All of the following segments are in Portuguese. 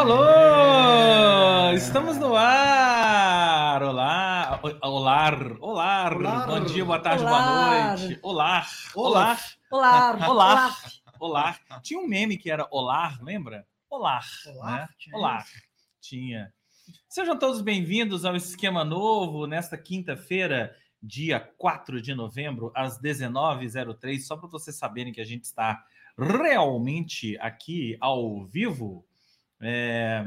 Alô! Estamos no ar! Olá! Olá! Olá! Bom dia, boa tarde, Olá. boa noite! Olá! Olá! Olá, Olá! Olá! Tinha um meme que era Olá, lembra? Olá! Olá, né? Olá! Tinha. Sejam todos bem-vindos ao Esquema Novo nesta quinta-feira, dia 4 de novembro, às 19h03. Só para vocês saberem que a gente está realmente aqui ao vivo. É,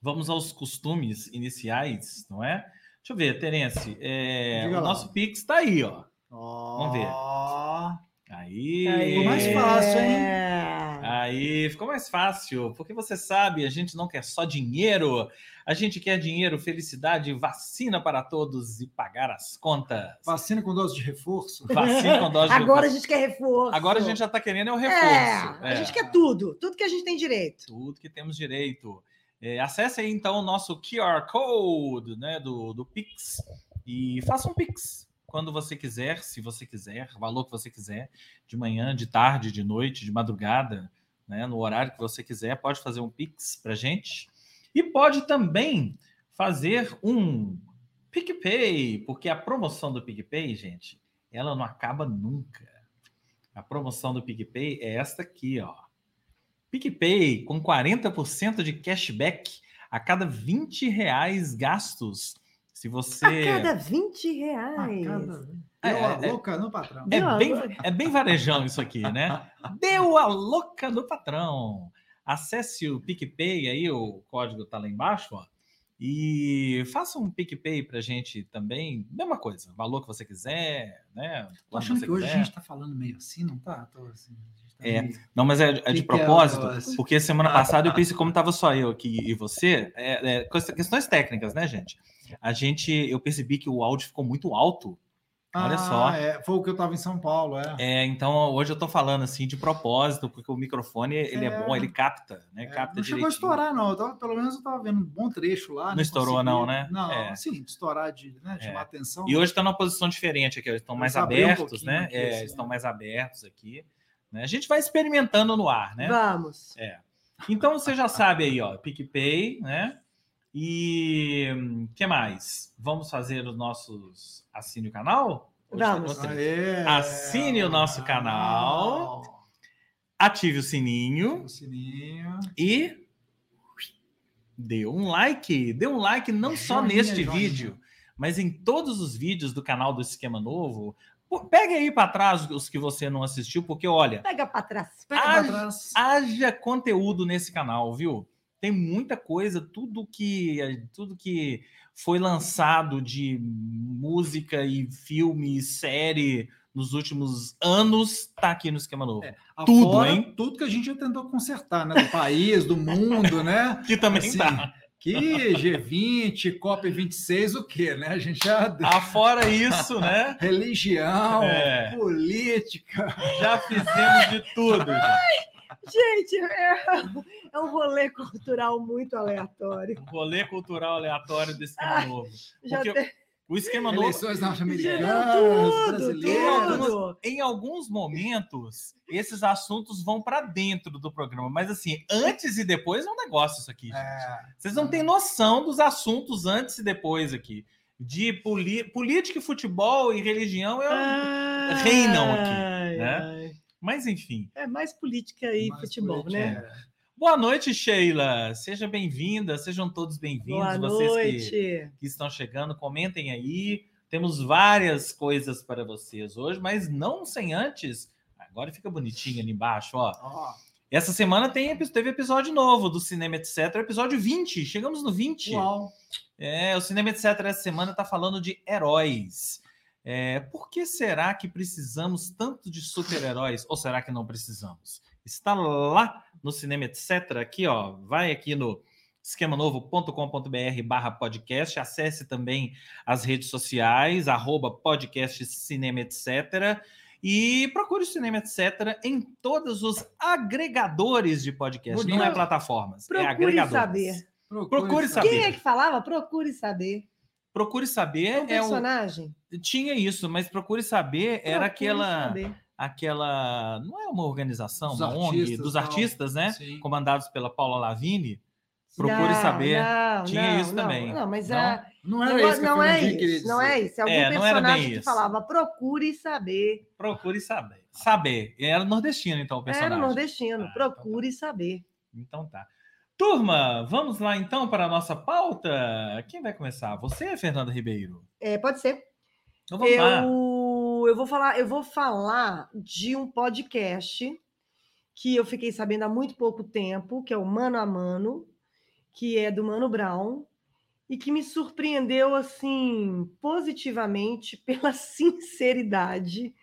Vamos aos costumes iniciais, não é? Deixa eu ver, Terence. é, o lá. nosso Pix está aí, ó. Vamos ver. Aí. Aí. Ficou mais fácil, hein? É. Aí ficou mais fácil, porque você sabe, a gente não quer só dinheiro, a gente quer dinheiro, felicidade, vacina para todos e pagar as contas. Vacina com dose de reforço. Vacina com dose de Agora a gente quer reforço. Agora a gente já está querendo é o É, reforço. a É, gente quer tudo. Tudo que a gente tem direito. tudo que temos direito. É, acesse aí então o nosso QR Code né, do, do Pix e faça um Pix quando você quiser, se você quiser, valor que você quiser, de manhã, de tarde, de noite, de madrugada, né, no horário que você quiser, pode fazer um Pix para gente. E pode também fazer um PicPay, porque a promoção do PicPay, gente, ela não acaba nunca. A promoção do PicPay é esta aqui, ó. PicPay com 40% de cashback a cada 20 reais gastos. Se você. A cada 20 Ah, reais. cada... É, Deu a é, louca no patrão. É a bem, é bem varejão isso aqui, né? Deu a louca do patrão. Acesse o PicPay aí, o código tá lá embaixo, ó. E faça um PicPay pra gente também. Mesma coisa, valor que você quiser, né? Tô achando você que hoje a quiser. gente tá falando meio assim, não tá? Tô assim, a tá É. meio- Não, mas é, é de Que é propósito, porque semana passada eu pensei, como tava só eu aqui e você, é, é, quest- questões técnicas, né, gente? A gente, eu percebi que o áudio ficou muito alto. Olha Ah, só. é, foi o que eu tava em São Paulo, é. É, então hoje eu tô falando assim de propósito, porque o microfone ele é, É. bom, ele capta, né? É, capta não chegou a direitinho. estourar, não. Eu tava- pelo menos eu tava vendo um bom trecho lá. Não estourou, não, né? Não, É. assim, estourar, de né, chamar É. atenção. E hoje está numa posição diferente aqui, eles estão mais Eles abriram um abertos, pouquinho né? aqui, É, assim, eles estão né? mais abertos aqui. né? A gente vai experimentando no ar, né? Vamos. Então você já sabe aí, ó, PicPay, né? E o que mais? Vamos fazer os nossos assine o canal? Vamos. Assine o nosso canal. Ative o sininho O sininho. e dê um like. Dê um like não só Joinha, neste joinha. vídeo, mas em todos os vídeos do canal do Esquema Novo. Pegue aí para trás os que você não assistiu, porque olha, Pega pra trás. Pega pra trás. haja conteúdo nesse canal, viu? Tem muita coisa, tudo que tudo que foi lançado de música e filme, e série nos últimos anos tá aqui no esquema novo. É, tudo, Afora hein? Tudo que a gente já tentou consertar, né? Do país, do mundo, né? Que também Assim, tá. Que G20, COP26, o quê, né? A gente já. Afora isso, né? Religião, É. política. Já fizemos de tudo. gente. Gente, é, é um rolê cultural muito aleatório. Um rolê cultural aleatório do esquema Ah, novo. Já Porque tem o esquema novo Eleições norte-americanas, tudo, brasileiras. tudo. em alguns momentos, esses assuntos vão para dentro do programa. Mas assim, antes e depois é um negócio isso aqui. gente. É, Vocês não têm noção dos assuntos antes e depois aqui. De poli- política, e futebol e religião. Eu... reinam aqui, Ai, né? ai. Mas enfim. É mais política e mais futebol, política, né? é. Boa noite, Sheila. Seja bem-vinda. Sejam todos bem-vindos. Boa Vocês que, noite. que estão chegando, comentem aí. Temos várias coisas para vocês hoje, mas não sem antes. Agora fica bonitinho ali embaixo, ó. Ó, Essa semana tem, teve episódio novo do Cinema Etc. Episódio 20. Chegamos no 20. uau. É, o Cinema Etc. essa semana está falando de heróis. É, por que será que precisamos tanto de super-heróis? Ou será que não precisamos? Está lá no Cinema Etc. Aqui, ó. Vai aqui no esquemanovo.com.br barra podcast. Acesse também as redes sociais, arroba podcast Cinema Etc. E procure o Cinema Etc. em todos os agregadores de podcast. Não é plataformas, é Procure agregadores. saber. Procure saber. Quem é que falava? Procure saber. Procure saber É um é o personagem? tinha isso, mas procure saber era Procure aquela saber. aquela não é uma organização, Dos uma ONG artistas, dos tal. artistas, né? Sim. Comandados pela Paula Lavigne, Procure Não, saber. não, Tinha não, isso não, também. Não, mas Não? a- Não não, era é- isso não é isso, não é isso. É algum É, não personagem que isso. falava, procure saber. Procure saber. Saber. Era nordestino, então, o personagem. Era nordestino, Ah, então tá. procure saber. Então tá. Turma, vamos lá então para a nossa pauta. Quem vai começar? Você, Fernanda Ribeiro? É, pode ser. Então vamos lá. Eu, eu vou falar, eu vou falar de um podcast que eu fiquei sabendo há muito pouco tempo, que é o Mano a Mano, que é do Mano Brown, e que me surpreendeu assim positivamente pela sinceridade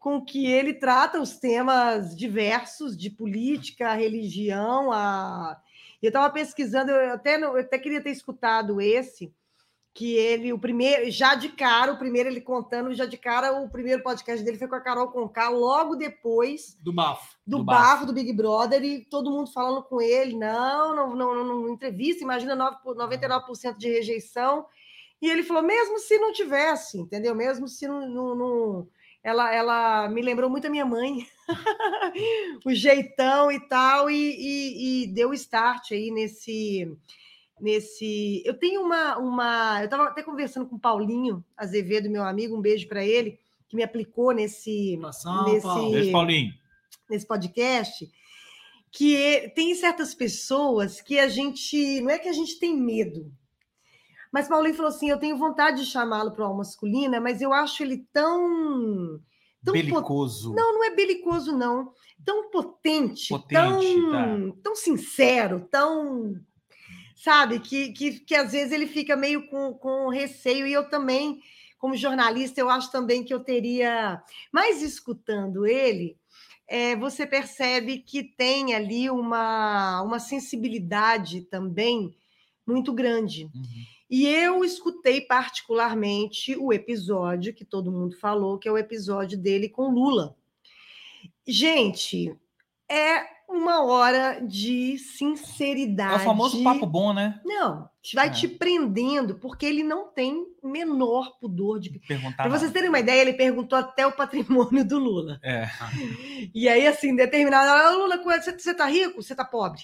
com que ele trata os temas diversos de política, religião, a eu estava pesquisando, eu até, não- eu até queria ter escutado esse, que ele, o primeiro, já de cara, o primeiro ele contando, já de cara, o primeiro podcast dele foi com a Carol Conká, logo depois Do bafo. do, Do bafo, bafo. do Big Brother, e todo mundo falando com ele, não, não, não, não, não entrevista, imagina 9 por- 99% de rejeição, e ele falou, mesmo se não tivesse, entendeu? Mesmo se não... não- não- ela, ela me lembrou muito a minha mãe, o jeitão e tal, e, e, e deu start aí nesse nesse. Eu tenho uma. uma eu estava até conversando com o Paulinho Azevedo, meu amigo, um beijo para ele, que me aplicou nesse, Nesse- Paulo. Beijo, Paulinho. nesse podcast, que tem certas pessoas que a gente. Não é que a gente tem medo. Mas Paulinho falou assim: eu tenho vontade de chamá-lo para o masculina, mas eu acho ele tão. tão pot- Belicoso. Não, não é belicoso, não. Tão potente, Potente, tão, tão sincero, tão. Sabe, que, que, que às vezes ele fica meio com, com receio, e eu também, como jornalista, eu acho também que eu teria. Mas escutando ele, é, você percebe que tem ali uma, uma sensibilidade também muito grande. Uhum. E eu escutei particularmente o episódio que todo mundo falou, que é o episódio dele com Lula. Gente, é uma hora de É sinceridade. o famoso papo bom, né? Não, vai É. te prendendo, porque ele não tem o menor pudor de. Perguntar. Para vocês terem uma ideia, ele perguntou até o patrimônio do Lula. É. E aí, assim, determinada hora, Lula, você, você tá rico? Você tá pobre?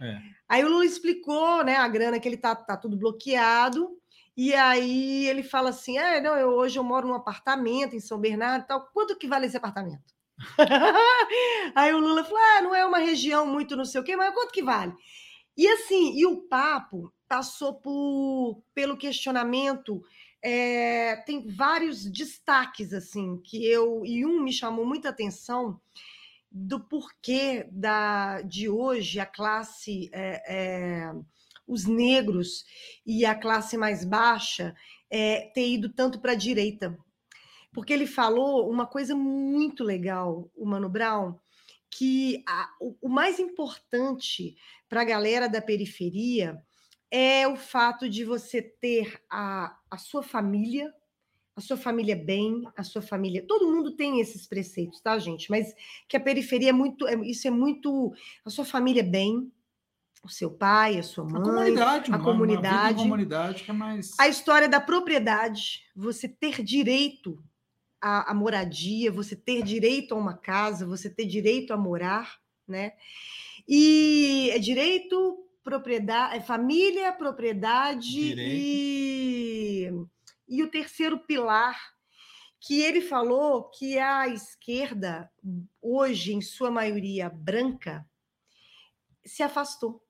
É. Aí o Lula explicou, né, a grana que ele tá, tá tudo bloqueado. E aí ele fala assim: ah, não, eu, hoje eu moro num apartamento em São Bernardo tal. Quanto que vale esse apartamento? aí o Lula falou: ah, não é uma região muito não sei o quê, mas quanto que vale? E assim, e o papo passou por, pelo questionamento. é, tem vários destaques assim que eu e um me chamou muita atenção do porquê da, de hoje a classe, é, é, os negros e a classe mais baixa é, ter ido tanto para a direita. Porque ele falou uma coisa muito legal, o Mano Brown, que a- o, o mais importante para a galera da periferia é o fato de você ter a, a sua família, a sua família bem, a sua família. Todo mundo tem esses preceitos, tá, gente? Mas que a periferia é muito. é- isso é muito. A sua família bem, o seu pai, a sua A mãe. comunidade, a vida em comunidade. comunidade que é mais. A história da propriedade, você ter direito à, à moradia, você ter direito a uma casa, você ter direito a morar, né? E é direito, propriedade, é família, propriedade e, e o terceiro pilar que ele falou que a esquerda, hoje, em sua maioria branca, se afastou.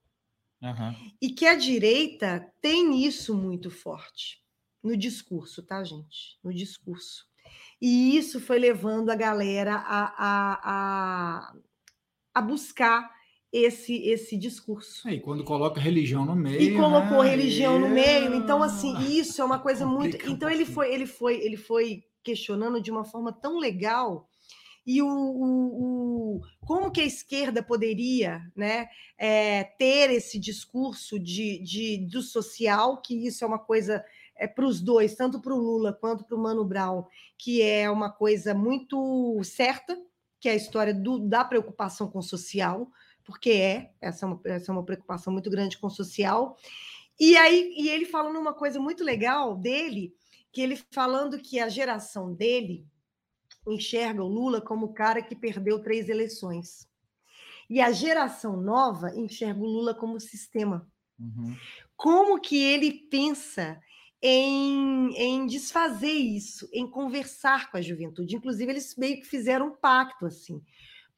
Aham. E que a direita tem isso muito forte no discurso, tá, gente? No discurso. E isso foi levando a galera a, a, a, a buscar esse, esse discurso. E quando coloca religião no meio. E colocou né, religião no meio. é- Então, assim, isso é uma coisa muito. Um Então, ele foi, ele foi, ele foi questionando de uma forma tão legal. E o, o- o- como que a esquerda poderia né, é, ter esse discurso de, de, do social, que isso é uma coisa é, para os dois, tanto para o Lula quanto para o Mano Brown, que é uma coisa muito certa, que é a história do- da preocupação com o social, porque é, essa é uma, essa é uma preocupação muito grande com o social. E aí, e ele falando uma coisa muito legal dele, que ele falando que a geração dele enxerga o Lula como o cara que perdeu três eleições. E a geração nova enxerga o Lula como sistema. Uhum. Como que ele pensa em, em desfazer isso, em conversar com a juventude. Inclusive, eles meio que fizeram um pacto, assim.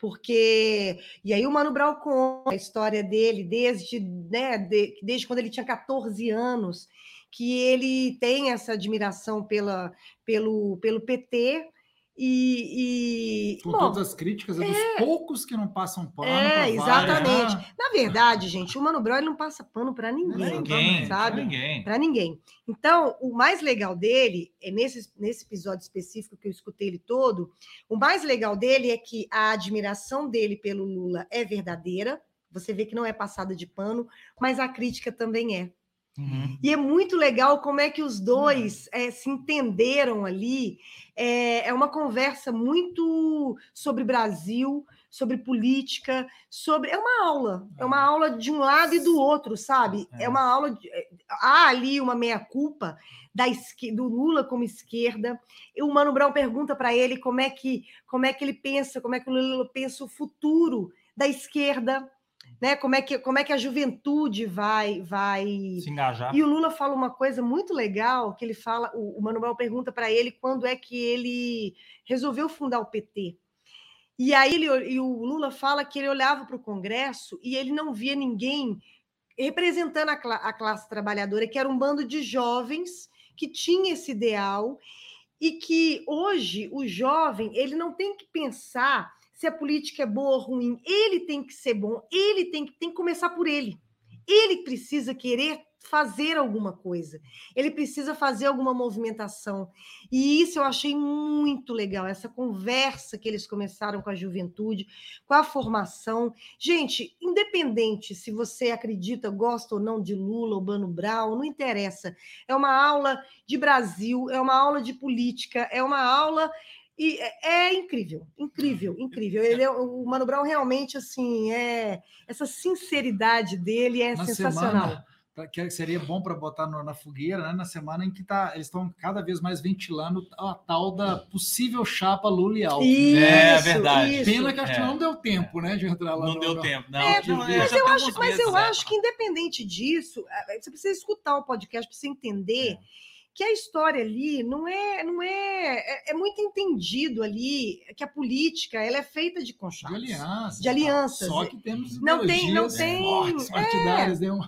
Porque. E aí o Mano Brown conta a história dele desde, né, de- desde quando ele tinha 14 anos, que ele tem essa admiração pela, pelo, pelo PT. E, e Com bom, todas as críticas, é dos poucos que não passam pano. É, exatamente. vários, né? na verdade, gente, o Mano Brown não passa pano para ninguém. Ninguém, sabe? ninguém. Para ninguém. Então, o mais legal dele, é nesse, nesse episódio específico que eu escutei ele todo, o mais legal dele é que a admiração dele pelo Lula é verdadeira, você vê que não é passada de pano, mas a crítica também é. Uhum. E é muito legal como é que os dois eh, se entenderam ali. É, é uma conversa muito sobre Brasil, sobre política, sobre. É uma aula. É uma aula de um lado e do outro, sabe? É, É. uma aula. De... eh, Há ali uma meia-culpa da esque- do Lula como esquerda. E o Mano Brown pergunta para ele como é que como é que ele pensa, como é que o Lula pensa o futuro da esquerda. Né? Como, é que, como é que a juventude vai, vai Se engajar. e o Lula fala uma coisa muito legal, que ele fala, o, o Manuel pergunta para ele quando é que ele resolveu fundar o PT. E aí ele, e o Lula fala que ele olhava para o Congresso e ele não via ninguém representando a, cla- a classe trabalhadora, que era um bando de jovens que tinha esse ideal e que hoje o jovem ele não tem que pensar se a política é boa ou ruim, ele tem que ser bom, ele tem que, tem que começar por ele. Ele precisa querer fazer alguma coisa, ele precisa fazer alguma movimentação. E isso eu achei muito legal, essa conversa que eles começaram com a juventude, com a formação. Gente, independente se você acredita, gosta ou não de Lula ou Bano Brown, não interessa. É uma aula de Brasil, é uma aula de política, é uma aula e é, é incrível, incrível, incrível. Ele é, o Mano Brown realmente assim é essa sinceridade dele é Na sensacional. semana, tá, que seria bom para botar no- na fogueira, né? Na semana em que tá, eles estão cada vez mais ventilando a tal da possível chapa Lula e Alckmin. Isso, É verdade. isso. Pena que acho que É. não deu tempo, né, de entrar lá. Não no- deu no- tempo. Não, É, não, mas eu, acho, mas meses, eu é. acho que, independente disso, você precisa escutar o podcast para você entender que a história ali não é, não é, é, é muito entendido ali que a política ela é feita de De conchados. alianças. De alianças. Só que temos Não tem- não ideologias tem- fortes, é. né? Um-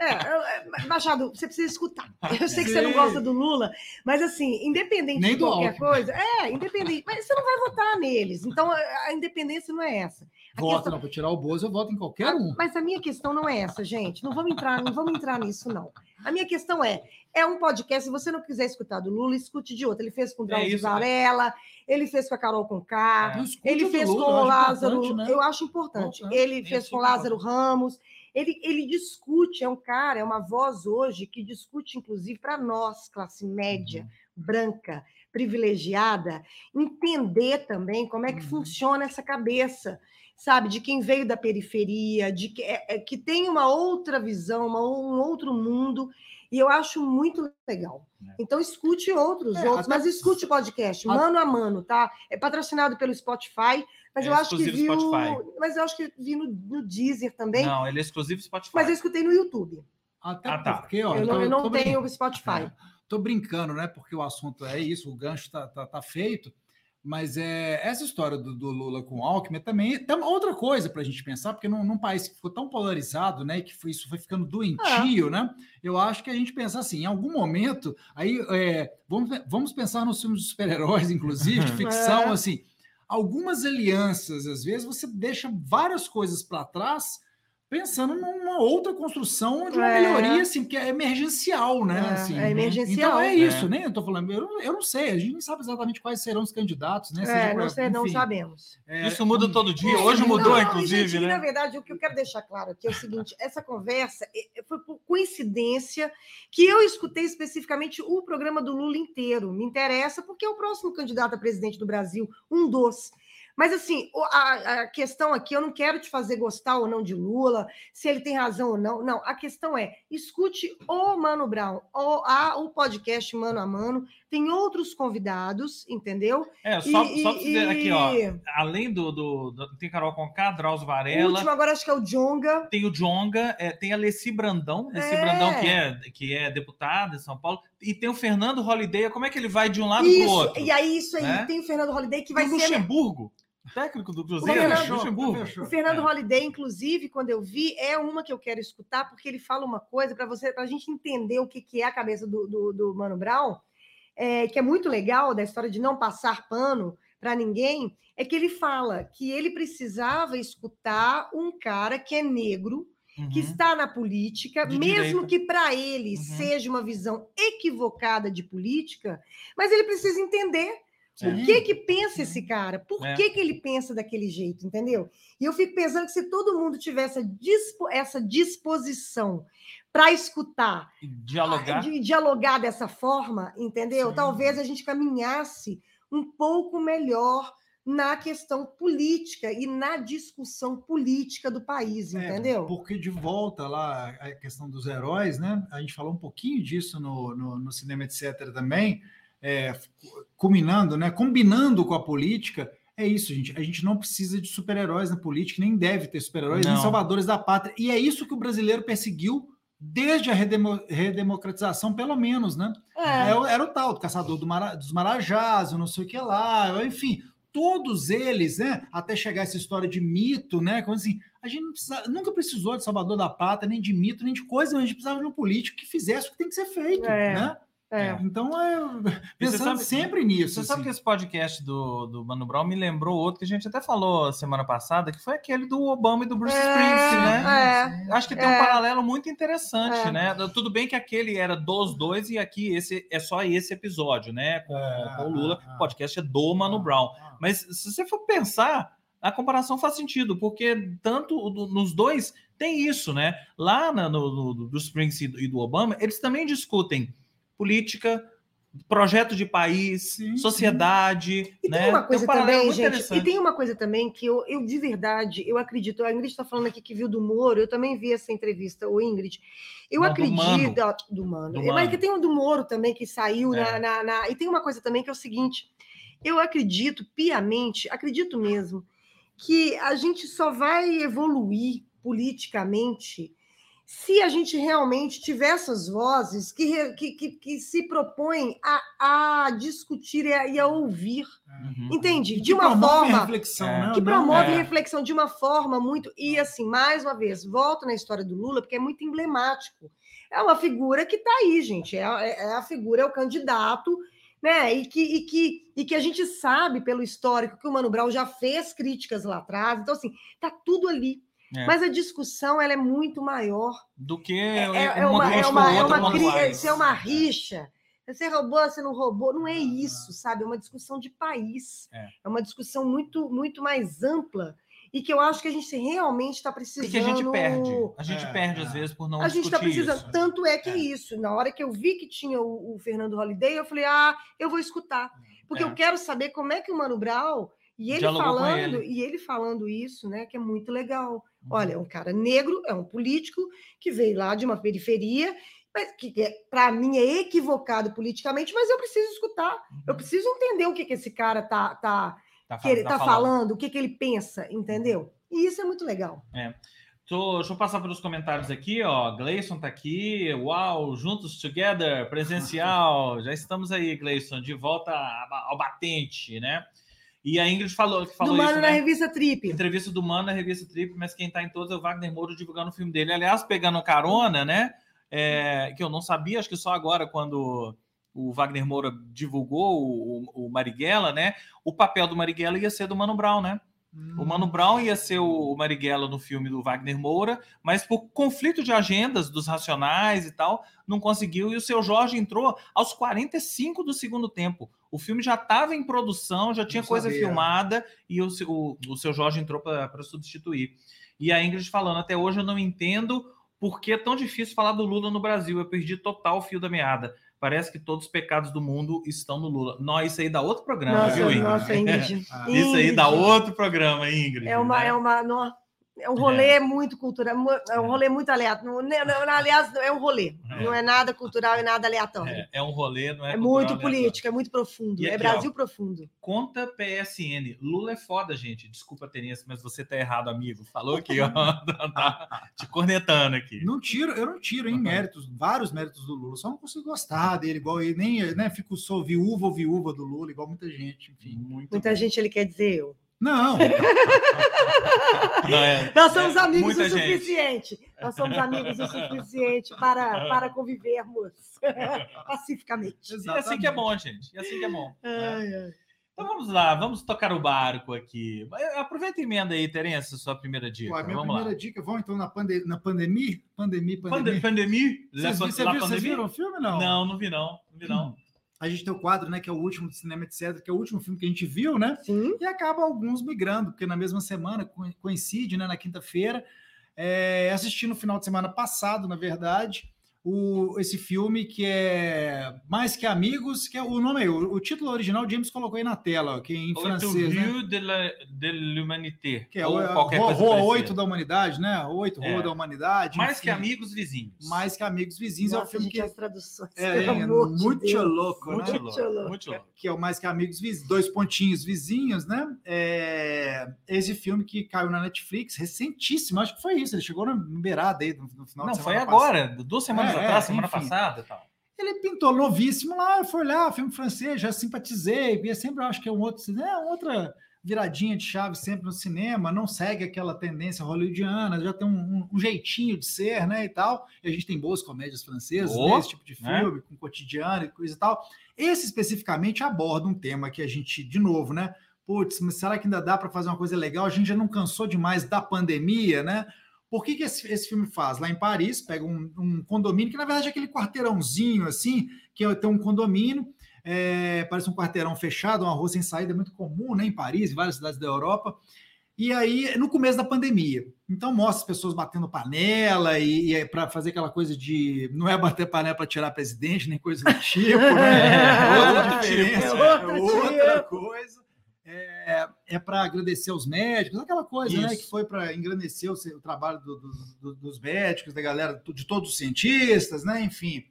É, é, Machado, você precisa escutar. Eu sei que você não Sim. gosta do Lula, mas assim, independente Nem de qualquer coisa, é, independente, mas você não vai votar neles. Então, a independência não é essa. A Voto, questão- não, para tirar o Bozo, eu voto em qualquer um. Mas a minha questão não é essa, gente. Não vamos entrar, não vamos entrar nisso, não. A minha questão é: é um podcast. Se você não quiser escutar do Lula, escute de outro. Ele fez com o Drauzio isso, né? Varela, ele fez com a Carol Conká, É. Ele fez Lula, com o Lázaro. né? Eu acho importante. Ele fez com o Lázaro Ramos. Ele, ele discute, é um cara, é uma voz hoje que discute, inclusive, para nós, classe média, Uhum. branca, privilegiada, entender também como é que Uhum. funciona essa cabeça, sabe? De quem veio da periferia, de que, é- é que tem uma outra visão, uma- um outro mundo, e eu acho muito legal. É. Então, escute outros, É, outros, até- mas escute o podcast, A- mano a mano, tá? É patrocinado pelo Spotify, mas É eu acho que vi o- mas eu acho que vi no, no Deezer também, Não, ele é exclusivo Spotify. mas eu escutei no YouTube. Até Ah, tá. porque, ó, eu não, tô- eu não tô brin- tenho o Spotify. É, tô brincando, né? Porque o assunto é isso, o gancho tá, tá, tá feito. Mas é, essa história do, do Lula com o Alckmin também tem outra coisa para a gente pensar, porque num, num país que ficou tão polarizado, né? Que foi, isso foi ficando doentio, né? Eu acho que a gente pensar assim, em algum momento, aí é, vamos, vamos pensar nos filmes de super-heróis, inclusive, de ficção, É. assim, algumas alianças, às vezes, você deixa várias coisas para trás pensando numa outra construção de uma É. melhoria, assim, que é emergencial, né? É, assim, é emergencial. Então é É. isso, né? Eu tô falando, eu, não- eu não sei, a gente nem sabe exatamente quais serão os candidatos, né? É, Seja não, sei, não sabemos. é, Isso muda todo dia. Hoje muda. mudou, Não, inclusive, gente, né? Na verdade, o que eu quero deixar claro aqui é o seguinte: essa conversa foi por coincidência que eu escutei especificamente o programa do Lula inteiro. Me interessa, porque é o próximo candidato a presidente do Brasil, um dos. Mas, assim, o- a, a questão aqui, eu não quero te fazer gostar ou não de Lula, se ele tem razão ou não. Não, a questão é: escute o Mano Brown, o, a, o podcast Mano a Mano. tem outros convidados, entendeu? É, só, E- só dizer aqui, ó. Além do, do, do- Tem Carol Conká, Drauzio O Varela. último agora acho que é o Jonga. Tem o Jonga, é, tem a Leci Brandão, Leci É. Brandão que é, que é deputada em São Paulo, e tem o Fernando Holliday. Como é que ele vai de um lado para o outro? e aí isso aí, né? tem o Fernando Holiday que vai o ser Luxemburgo, técnico do Cruzeiro, Fernando- Luxemburgo. fechou. O Fernando É. Holiday, inclusive, quando eu vi, é uma que eu quero escutar, porque ele fala uma coisa para você, para a gente entender o que, que é a cabeça do, do, do Mano Brown, é, que é muito legal da história de não passar pano para ninguém, é que ele fala que ele precisava escutar um cara que é negro, que Uhum. está na política, De mesmo direita. que para ele Uhum. seja uma visão equivocada de política, mas ele precisa entender. O que que pensa esse cara? Por É. que, que ele pensa daquele jeito, entendeu? E eu fico pensando que se todo mundo tivesse essa, dispo- essa disposição para escutar, E Dialogar. de dialogar dessa forma, entendeu? Sim. Talvez a gente caminhasse um pouco melhor na questão política e na discussão política do país, É, entendeu? porque de volta lá a questão dos heróis, né? A gente falou um pouquinho disso no, no, no cinema, etc. também, é, culminando, né? Combinando com a política. É isso, gente. A gente não precisa de super-heróis na política, nem deve ter super-heróis, nem salvadores da pátria. E é isso que o brasileiro perseguiu desde a redemo- redemocratização, pelo menos, né? É. É o- era o tal do caçador do Mara- dos Marajás, o não sei o que lá, enfim, todos eles, né? Até chegar essa história de mito, né? Como assim, a gente não precisa- nunca precisou de Salvador da Pátria, nem de mito, nem de coisa, mas a gente precisava de um político que fizesse o que tem que ser feito, É. né? É. Então, é, pensando sabe- sempre nisso. Você sabe que assim. esse podcast do, do Mano Brown me lembrou outro que a gente até falou semana passada, que foi aquele do Obama e do Bruce É, Springsteen, né? é. Acho que tem um É. paralelo muito interessante, É. né? Tudo bem que aquele era dos dois e aqui esse é só esse episódio, né? Com, É, com o Lula. ah, ah. O podcast é do Mano Brown. Mas se você for pensar, a comparação faz sentido, porque tanto nos dois tem isso, né? Lá na- no, no- do Springsteen e do Obama, eles também discutem política, projeto de país, Sim, sociedade, E né? tem uma coisa um paralelo também, gente, e tem uma coisa também que eu, eu de verdade, eu acredito, a Ingrid está falando aqui que viu do Moro, eu também vi essa entrevista, o Ingrid, eu Não, do acredito, Mano. ó, do Mano, Do mas Mano. que tem um do Moro também que saiu É. na, na- na- e tem uma coisa também que é o seguinte, eu acredito piamente, acredito mesmo, que a gente só vai evoluir politicamente se a gente realmente tiver essas vozes que, que, que, que se propõem a, a discutir e a, e a ouvir, Uhum. entende? De uma forma reflexão, É. né? que promove é. reflexão de uma forma muito. E assim, mais uma vez, volto na história do Lula, porque é muito emblemático. É uma figura que está aí, gente. É, a- é a figura, é o candidato, né? E que, e, que, e que a gente sabe pelo histórico que o Mano Brown já fez críticas lá atrás. Então, assim, tá tudo ali. É. Mas a discussão ela é muito maior. Do que É, é uma, é uma, é uma, faz. isso é uma rixa. Você roubou, você não roubou. Não é isso, sabe? É uma discussão de país. É. É, uma discussão muito, muito mais ampla e que eu acho que a gente realmente está E precisando. que a gente perde. A gente É, perde, é. às vezes, por não A gente está precisando. isso. Tanto é que é. É. isso. Na hora que eu vi que tinha o, o Fernando Holliday, eu falei: ah, eu vou escutar. Porque É. eu quero saber como é que o Mano Brown. E ele Dialogou falando, ele. e ele falando isso, né, que é muito legal. Uhum. Olha, é um cara negro, é um político que veio lá de uma periferia, mas que para mim é equivocado politicamente, mas eu preciso escutar. Eu Uhum. preciso entender o que, que esse cara tá, tá, Tá, que ele tá tá falando. falando, o que, que ele pensa, entendeu? E isso é muito legal. Tô- deixa eu passar pelos comentários aqui, ó. Gleison tá aqui. Uau, juntos together, presencial. Já estamos aí, Gleison, de volta ao batente, né? E a Ingrid falou, que falou Do Mano isso, na né? revista Trip. Entrevista do Mano na revista Trip, mas quem tá em todos é o Wagner Moura divulgando o filme dele. Aliás, pegando carona, né? É, que eu não sabia, acho que só agora, quando o Wagner Moura divulgou o, o- o Marighella, né? O papel do Marighella ia ser do Mano Brown, né? O Mano Brown ia ser o Marighella no filme do Wagner Moura, mas por conflito de agendas dos Racionais e tal, não conseguiu. E o seu Jorge entrou aos 45 do segundo tempo. O filme já estava em produção, já tinha Não coisa sabia. filmada e o, seu- o, o seu Jorge entrou para substituir. E a Ingrid falando: até hoje eu não entendo por que é tão difícil falar do Lula no Brasil. Eu perdi total o fio da meada. Parece que todos os pecados do mundo estão no Lula. Não, isso aí dá outro programa, Nossa, viu, Ingrid? nossa, Ingrid. Ah, Isso aí dá outro programa, Ingrid. É uma, né? é uma, É um rolê muito cultural, é um rolê muito aleatório. Aliás, é um rolê. É. Não é nada cultural e nada aleatório. É, é um rolê, não é? É, cultural, muito político, é muito profundo. E é aqui, Brasil ó. profundo. Conta PSN. Lula é foda, gente. Desculpa, Terence, mas você tá errado, amigo. Falou aqui, ó. Tá te cornetando aqui. Não tiro, eu não tiro em Uhum. méritos, vários méritos do Lula. Só não consigo gostar dele, igual ele, nem né, fico sou viúva ou viúva do Lula, igual muita gente, enfim. Muito Muita bom. gente ele quer dizer eu. Não, Não, é- Nós somos é amigos o muita gente. suficiente. Nós somos amigos o suficiente para, para convivermos pacificamente. E assim que é bom, gente. E assim que é bom. né? Ai, ai. Então vamos lá, vamos tocar o barco aqui. Aproveita e emenda aí, Terence, sua primeira dica. A minha vamos primeira lá. dica, vamos então na, pande na pandemia? Pandemia, Pande pandemia. pandemia? Vocês, La- vi- você la viu- vocês pandemia? viram o filme não? Não, não vi não. Não vi não. A gente tem o quadro, né, que é o último do cinema, etc., que é o último filme que a gente viu, né? Sim. E acaba alguns migrando, porque na mesma semana, co- coincide, né, na quinta-feira, é, assisti no final de semana passado, na verdade, o, esse filme que é Mais Que Amigos, que é o nome aí, o, o título original, James colocou aí na tela, ó, que em Oito francês, né? Rio de la- de l'Humanité. Que é ou o qualquer Rua, coisa Rua parecida. 8 da Humanidade, né? Oito É. Rua da Humanidade. Mais enfim. que amigos vizinhos. Mais que Amigos Vizinhos é um Nossa, filme gente, que as traduções. é, é de muito louco, Muito né? louco. Muito louco. que é o Mais Que Amigos Vizinhos, dois pontinhos vizinhos, né? É, esse filme que caiu na Netflix, recentíssimo, acho que foi isso, ele chegou na beirada aí no, no final Não, de foi agora, duas semanas É, é, atrás, semana enfim. passada e tal. Ele pintou novíssimo lá, eu fui olhar, filme francês, já simpatizei, sempre eu acho que é um outro, é outra viradinha de chave sempre no cinema, não segue aquela tendência hollywoodiana, já tem um, um- um jeitinho de ser, né, e tal. E a gente tem boas comédias francesas, Oh, né, esse tipo de né? filme, com cotidiano e coisa e tal. Esse especificamente aborda um tema que a gente, de novo, né, putz, mas será que ainda dá para fazer uma coisa legal? A gente já não cansou demais da pandemia, né? Por que, que esse, esse filme faz? Lá em Paris, pega um, um condomínio, que na verdade é aquele quarteirãozinho assim, que é- tem um condomínio, é, parece um quarteirão fechado, uma rua sem saída, é muito comum né, em Paris, em várias cidades da Europa. E aí, no começo da pandemia. Então, mostra as pessoas batendo panela e, e para fazer aquela coisa de. Não é bater panela para tirar presidente, nem coisa do tipo, né? É, outra outro diferença, tipo, é outro outra tipo. coisa. É, é para agradecer aos médicos, aquela coisa, né? Que foi para engrandecer o, o trabalho do- do- do- dos médicos, da galera, de todos os cientistas, né? Enfim,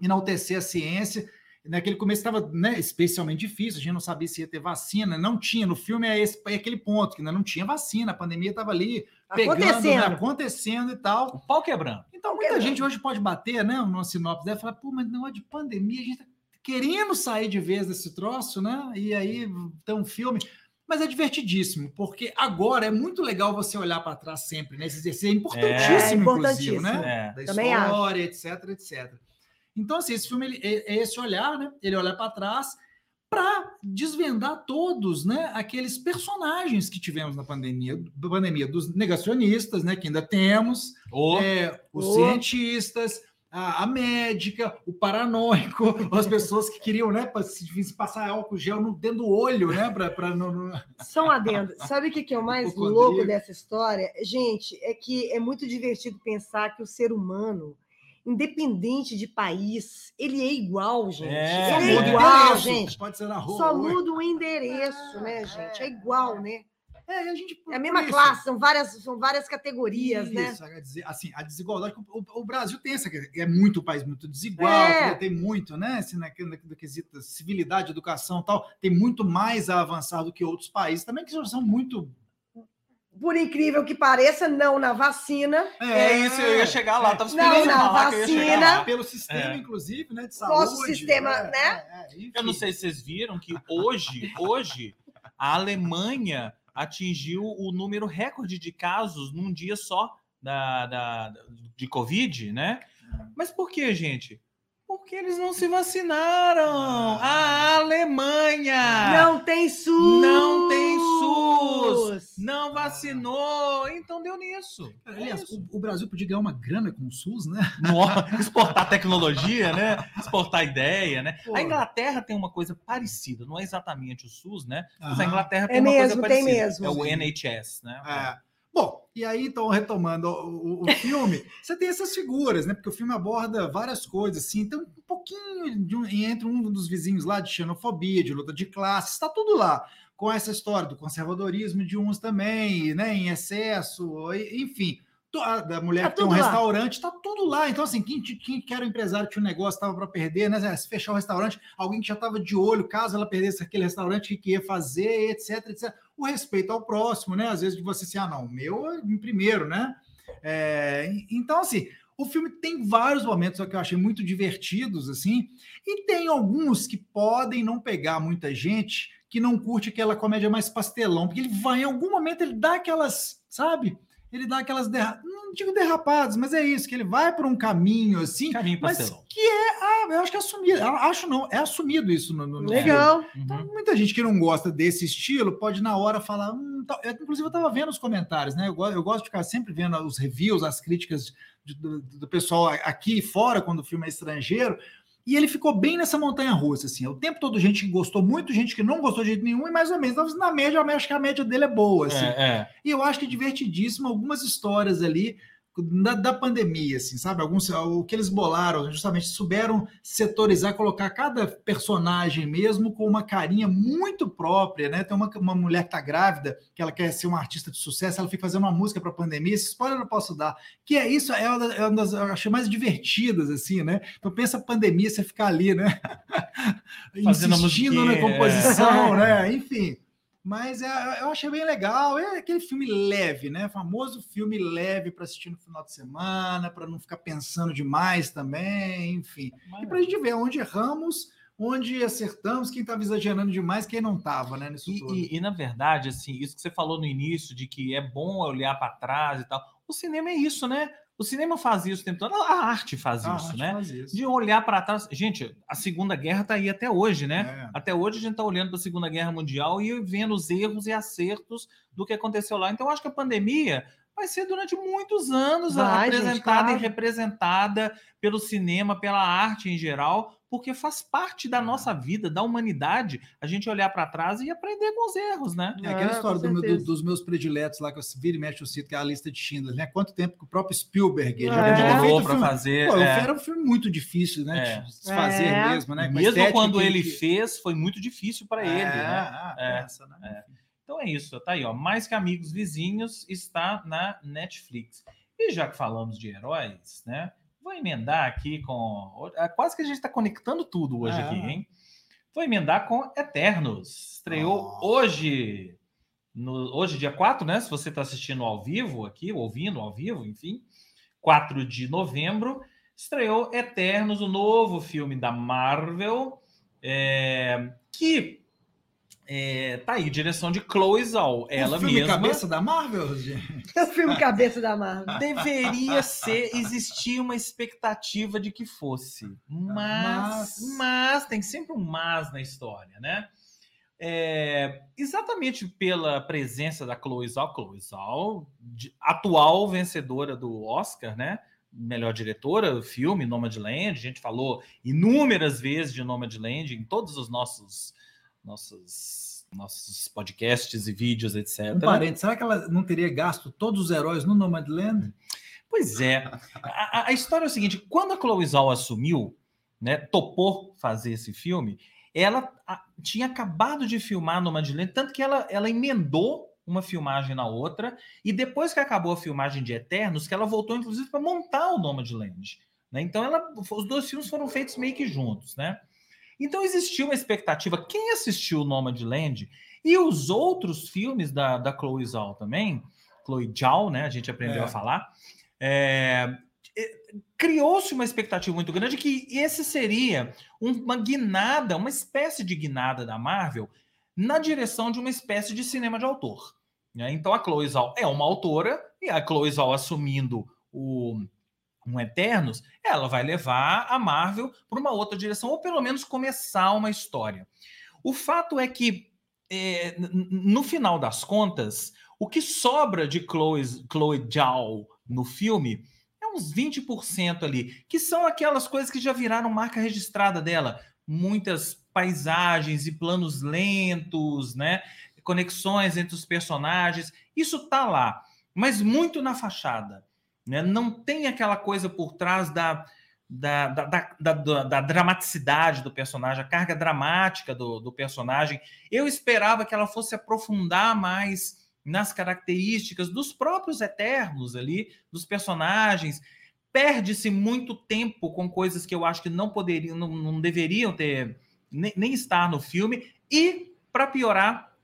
enaltecer a ciência. Naquele começo estava né, especialmente difícil, a gente não sabia se ia ter vacina, não tinha. No filme é, esse, é aquele ponto, que ainda não tinha vacina, a pandemia estava ali pegando, né, Acontecendo. acontecendo e tal. O pau quebrando. Então, muita gente hoje pode bater, né, numa sinopse e falar, pô, mas não é de pandemia, a gente tá querendo sair de vez desse troço, né? E aí tem um filme. Mas é divertidíssimo, porque agora é muito legal você olhar para trás sempre, né? Esse exercício é importantíssimo, É, inclusive, importantíssimo. né? É. Da Também história, etc, etc. Então, assim, esse filme ele- é é esse olhar, né? Ele olha para trás para desvendar todos, né? Aqueles personagens que tivemos na pandemia, pandemia dos negacionistas, né? Que ainda temos, O é, os Oh. cientistas, a, a médica, o paranoico, as pessoas que queriam, né, se se passar álcool gel no, dentro do olho, né, para não, não- Só um adendo. Sabe o que que é o mais Hipocondríaco. louco dessa história? Gente, é que é muito divertido pensar que o ser humano, independente de país, ele é igual, gente. É, ele é. o igual, endereço, gente. Pode ser na rua. Só muda o endereço, né, gente? É igual, né? É, a gente, É a mesma classe, são várias, são várias categorias, né? Isso, a desi- assim, a desigualdade. O, o Brasil tem essa, é muito um país muito desigual, É. tem muito, né? Assim, na, na, quesito civilidade, educação e tal, tem muito mais a avançar do que outros países também, que são muito. Por incrível que pareça, não na vacina. É isso, eu ia chegar lá. Tava Não, esperando você na falar que eu ia chegar vacina. lá. Pelo sistema, É. inclusive, né? De saúde. Nosso sistema, é, né? é, é. Eu não sei se vocês viram que hoje, hoje, a Alemanha atingiu o número recorde de casos num dia só da, da- de Covid, né? Mas por que, gente? Porque eles não se vacinaram. A Alemanha Não tem SUS! Não tem SUS! não vacinou, então deu nisso. É Aliás, o, o Brasil podia ganhar uma grana com o SUS, né? Exportar tecnologia, né? Exportar ideia, né? Pô. A Inglaterra tem uma coisa parecida, não é exatamente o SUS, né? Mas a. Inglaterra tem É uma mesmo, coisa tem parecida. mesmo. É o NHS, né? É. Bom, e aí, então, retomando o, o- filme, você tem essas figuras, né? Porque o filme aborda várias coisas, assim, então um pouquinho de um- entre um dos vizinhos lá de xenofobia, de luta de classes, está tudo lá. com essa história do conservadorismo de uns também, né, em excesso, enfim da mulher tá que tem um restaurante, está tudo lá. Então, assim, quem, quem que era o empresário que tinha um negócio, estava para perder, né? Se fechar o restaurante, alguém que já estava de olho, caso ela perdesse aquele restaurante, o que ia fazer, etc, etc. O respeito ao próximo, né? Às vezes de você assim, ah, não, o meu é em primeiro, né? É, então, assim, o filme tem vários momentos que eu achei muito divertidos, assim, e tem alguns que podem não pegar muita gente que não curte aquela comédia mais pastelão, porque ele vai, em algum momento, ele dá aquelas, sabe? Ele dá aquelas derra... não digo derrapadas, mas é isso, que ele vai por um caminho assim, caminho mas que é, ah, eu acho que é assumido, acho não, é assumido isso no, no Legal. Então, uhum. muita gente que não gosta desse estilo pode na hora falar, hum, tá... eu, inclusive eu estava vendo os comentários, né? Eu, eu, gosto de ficar sempre vendo os reviews, as críticas de, do, do pessoal aqui e fora quando o filme é estrangeiro, e ele ficou bem nessa montanha russa, assim. O tempo todo gente que gostou muito, gente que não gostou de jeito nenhum, e mais ou menos. Na média, eu acho que a média dele é boa, assim. É, é. E eu acho que é divertidíssimo algumas histórias ali da, da, pandemia, assim, sabe? Alguns, o que eles bolaram, justamente souberam setorizar, colocar cada personagem mesmo com uma carinha muito própria, né? Tem uma, uma mulher que tá grávida, que ela quer ser uma artista de sucesso, ela fica fazendo uma música para a pandemia. Esse spoiler eu não posso dar. Que é isso, é uma, é uma das, eu achei mais divertidas, assim, né? Então pensa a pandemia, você ficar ali, né? Fazendo Insistindo na composição, é. né? Enfim. Mas é, eu achei bem legal. É aquele filme leve, né? Famoso filme leve para assistir no final de semana, para não ficar pensando demais também, enfim. E para a gente ver onde erramos, onde acertamos, quem estava exagerando demais, quem não estava, né? Nisso e, e, e, na verdade, assim, isso que você falou no início, de que é bom olhar para trás e tal. O cinema é isso, né? O cinema faz isso o tempo todo, a arte faz a isso, arte né? Faz isso. De olhar para trás. Gente, a Segunda Guerra está aí até hoje, né? É. Até hoje a gente está olhando para a Segunda Guerra Mundial e vendo os erros e acertos do que aconteceu lá. Então, acho que a pandemia vai ser durante muitos anos vai, apresentada gente, claro. e representada pelo cinema, pela arte em geral, porque faz parte da nossa vida, da humanidade, a gente olhar para trás e aprender com os erros, né? É aquela é, história do meu, do, dos meus prediletos lá, que eu vira e mexe o cito, que é a lista de Schindler, né? Quanto tempo que o próprio Spielberg é. já demorou para fazer. Pô, é. Era um filme muito difícil, né? É. De fazer é. mesmo, né? mesmo quando ele que... fez, foi muito difícil para ele, né? Ah, essa, né? Então é isso, tá aí, ó. Mais que Amigos Vizinhos está na Netflix. E já que falamos de heróis, né? Vou emendar aqui com. É quase que a gente está conectando tudo hoje é. aqui, hein? Vou emendar com Eternos. Estreou oh. hoje. No, hoje, dia 4, né? Se você está assistindo ao vivo aqui, ouvindo ao vivo, enfim. 4 de novembro. Estreou Eternos, o novo filme da Marvel. É, que é, tá aí, direção de Chloe Zhao, ela o filme mesma. cabeça da Marvel, gente. É o filme cabeça da Marvel. Deveria ser, existir uma expectativa de que fosse. Mas, mas, mas tem sempre um mas na história, né? É, exatamente pela presença da Chloe Zhao, Chloe Zhao, atual vencedora do Oscar, né? Melhor diretora do filme, Nomadland. A gente falou inúmeras vezes de Nomadland em todos os nossos nossos, nossos podcasts e vídeos, etc. Um parente, será que ela não teria gasto todos os heróis no Nomadland? Pois é. A, a história é o seguinte: quando a Chloe Zhao assumiu, né, topou fazer esse filme, ela a, tinha acabado de filmar Nomadland, tanto que ela, ela emendou uma filmagem na outra, e depois que acabou a filmagem de Eternos, que ela voltou, inclusive, para montar o Nomadland. Né? Então, ela, os dois filmes foram feitos meio que juntos, né? Então existiu uma expectativa. Quem assistiu Nomadland e os outros filmes da, da Chloe Zhao também, Chloe Zhao, né? A gente aprendeu é. a falar. É, criou-se uma expectativa muito grande que esse seria uma guinada, uma espécie de guinada da Marvel na direção de uma espécie de cinema de autor. Né? Então a Chloe Zhao é uma autora e a Chloe Zhao assumindo o um Eternos, ela vai levar a Marvel para uma outra direção, ou pelo menos começar uma história. O fato é que, é, no final das contas, o que sobra de Chloe, Chloe Zhao no filme é uns 20% ali, que são aquelas coisas que já viraram marca registrada dela. Muitas paisagens e planos lentos, né? Conexões entre os personagens. Isso tá lá, mas muito na fachada. Né? Não tem aquela coisa por trás da, da, da, da, da, da dramaticidade do personagem, a carga dramática do, do personagem. Eu esperava que ela fosse aprofundar mais nas características dos próprios Eternos ali, dos personagens. Perde-se muito tempo com coisas que eu acho que não poderiam, não, não deveriam ter, nem, nem estar no filme. E, para piorar,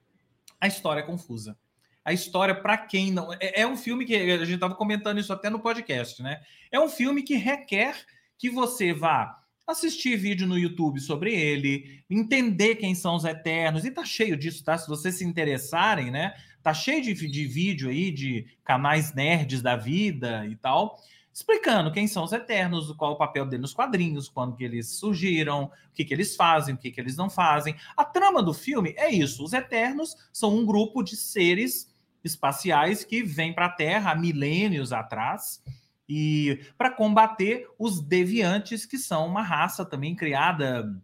a história é confusa. A história, para quem não. É, é, um filme que. A gente estava comentando isso até no podcast, né? É um filme que requer que você vá assistir vídeo no YouTube sobre ele, entender quem são os Eternos, e tá cheio disso, tá? Se vocês se interessarem, né? Tá cheio de, de vídeo aí de canais nerds da vida e tal, explicando quem são os Eternos, qual o papel deles nos quadrinhos, quando que eles surgiram, o que, que eles fazem, o que, que eles não fazem. A trama do filme é isso: os Eternos são um grupo de seres espaciais que vêm para a Terra há milênios atrás e para combater os deviantes, que são uma raça também criada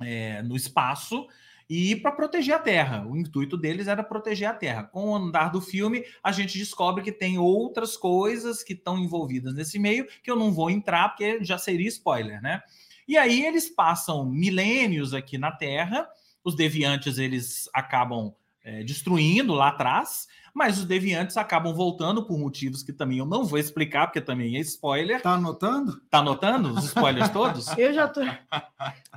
é, no espaço e para proteger a Terra. O intuito deles era proteger a Terra. Com o andar do filme, a gente descobre que tem outras coisas que estão envolvidas nesse meio que eu não vou entrar porque já seria spoiler, né? E aí eles passam milênios aqui na Terra. Os deviantes eles acabam é, destruindo lá atrás mas os deviantes acabam voltando por motivos que também eu não vou explicar, porque também é spoiler. Tá anotando? Tá anotando os spoilers todos? Eu já tô.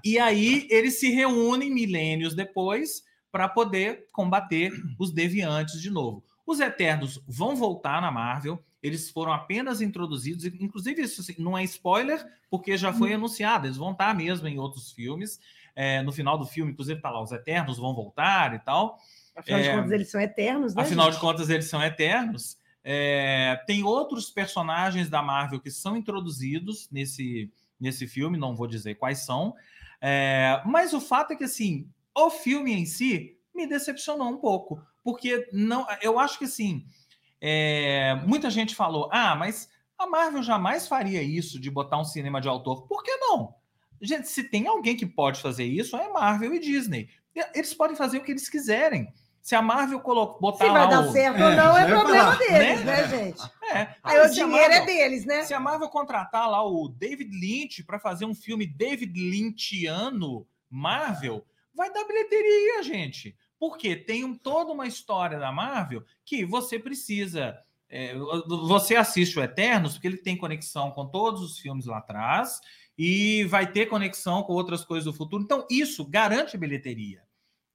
E aí eles se reúnem milênios depois para poder combater os deviantes de novo. Os Eternos vão voltar na Marvel, eles foram apenas introduzidos, inclusive isso assim, não é spoiler, porque já foi hum. anunciado, eles vão estar mesmo em outros filmes. É, no final do filme, inclusive, tá lá, os Eternos vão voltar e tal. Afinal é, de contas, eles são eternos, né? Afinal gente? de contas, eles são eternos. É, tem outros personagens da Marvel que são introduzidos nesse, nesse filme, não vou dizer quais são. É, mas o fato é que, assim, o filme em si me decepcionou um pouco. Porque não, eu acho que, assim, é, muita gente falou: ah, mas a Marvel jamais faria isso de botar um cinema de autor. Por que não? Gente, se tem alguém que pode fazer isso, é Marvel e Disney. Eles podem fazer o que eles quiserem. Se a Marvel colocar, botar Se vai dar o... certo ou não é, é problema deles, né, né gente? É. Aí o dinheiro é Marvel, é deles, né? Se a Marvel contratar lá o David Lynch para fazer um filme David Lynchiano Marvel, vai dar bilheteria, gente. Porque tem um, toda uma história da Marvel que você precisa. É, você assiste o Eternos, porque ele tem conexão com todos os filmes lá atrás e vai ter conexão com outras coisas do futuro. Então, isso garante bilheteria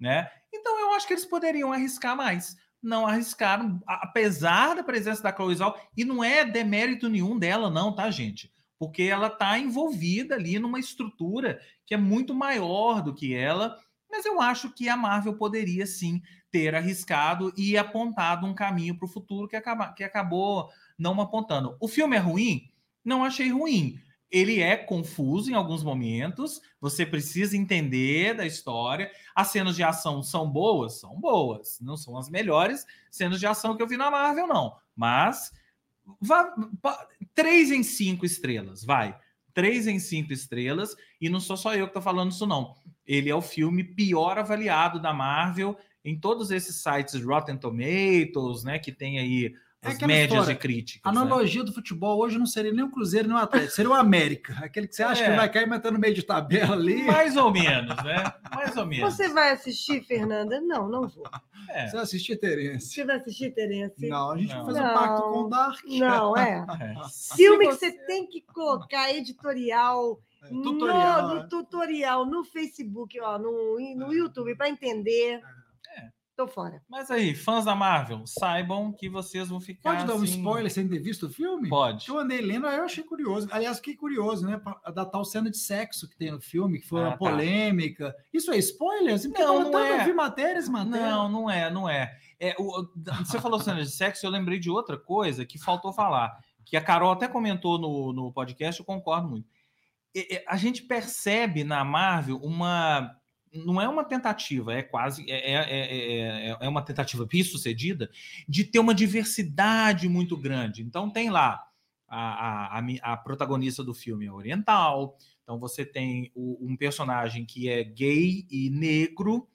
né? Então eu acho que eles poderiam arriscar mais. Não arriscaram, apesar da presença da Chloe Zhao, e não é demérito nenhum dela, não, tá, gente? Porque ela está envolvida ali numa estrutura que é muito maior do que ela, mas eu acho que a Marvel poderia sim ter arriscado e apontado um caminho para o futuro que, acaba, que acabou não apontando. O filme é ruim? Não achei ruim ele é confuso em alguns momentos, você precisa entender da história. As cenas de ação são boas? São boas. Não são as melhores cenas de ação que eu vi na Marvel, não. Mas vá, três em cinco estrelas, vai. Três em cinco estrelas, e não sou só eu que estou falando isso, não. Ele é o filme pior avaliado da Marvel em todos esses sites Rotten Tomatoes, né? Que tem aí é as médias história. e críticas. A né? analogia né? do futebol hoje não seria nem o Cruzeiro nem o Atlético, seria o América. Aquele que você acha é. que vai cair, mas tá no meio de tabela ali. Mais ou menos, né? Mais ou menos. Você vai assistir, Fernanda? Não, não vou. É. Você vai assistir Terence. Você vai assistir Terence? Não, a gente não. vai fazer não. um pacto com o Dark. Não, é. é. Filme você... que você tem que colocar editorial. É, tutorial, no, no, tutorial no Facebook, ó, no, no é. YouTube, para entender. Tô fora. Mas aí, fãs da Marvel, saibam que vocês vão ficar. Pode dar um assim spoiler sem ter visto o filme? Pode. Eu andei lendo, aí eu achei curioso. Aliás, fiquei curioso, né? Da tal cena de sexo que tem no filme, que foi ah, uma tá. polêmica. Isso é spoiler? Assim, não, não é. Eu vi matérias, matérias. Não, não é, não é. é o, você falou cena de sexo, eu lembrei de outra coisa que faltou falar. Que a Carol até comentou no, no podcast, eu concordo muito. A gente percebe na Marvel uma não é uma tentativa, é quase é, é, é, é uma tentativa bem sucedida de ter uma diversidade muito grande. Então tem lá a, a, a protagonista do filme é oriental, então você tem o, um personagem que é gay e negro,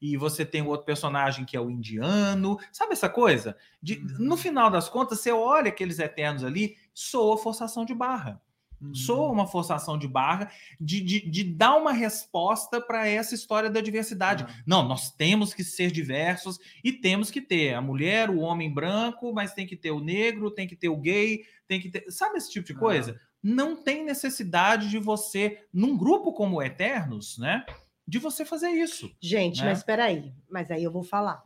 e você tem o outro personagem que é o indiano, sabe essa coisa? De, no final das contas, você olha aqueles eternos ali, soa forçação de barra. Uhum. Soa uma forçação de barra de, de, de dar uma resposta para essa história da diversidade. Ah. Não, nós temos que ser diversos e temos que ter a mulher, o homem branco, mas tem que ter o negro, tem que ter o gay, tem que ter. Sabe esse tipo de coisa? Não tem necessidade de você, num grupo como o Eternos, né? De você fazer isso. Gente, né? mas espera aí. Mas aí eu vou falar.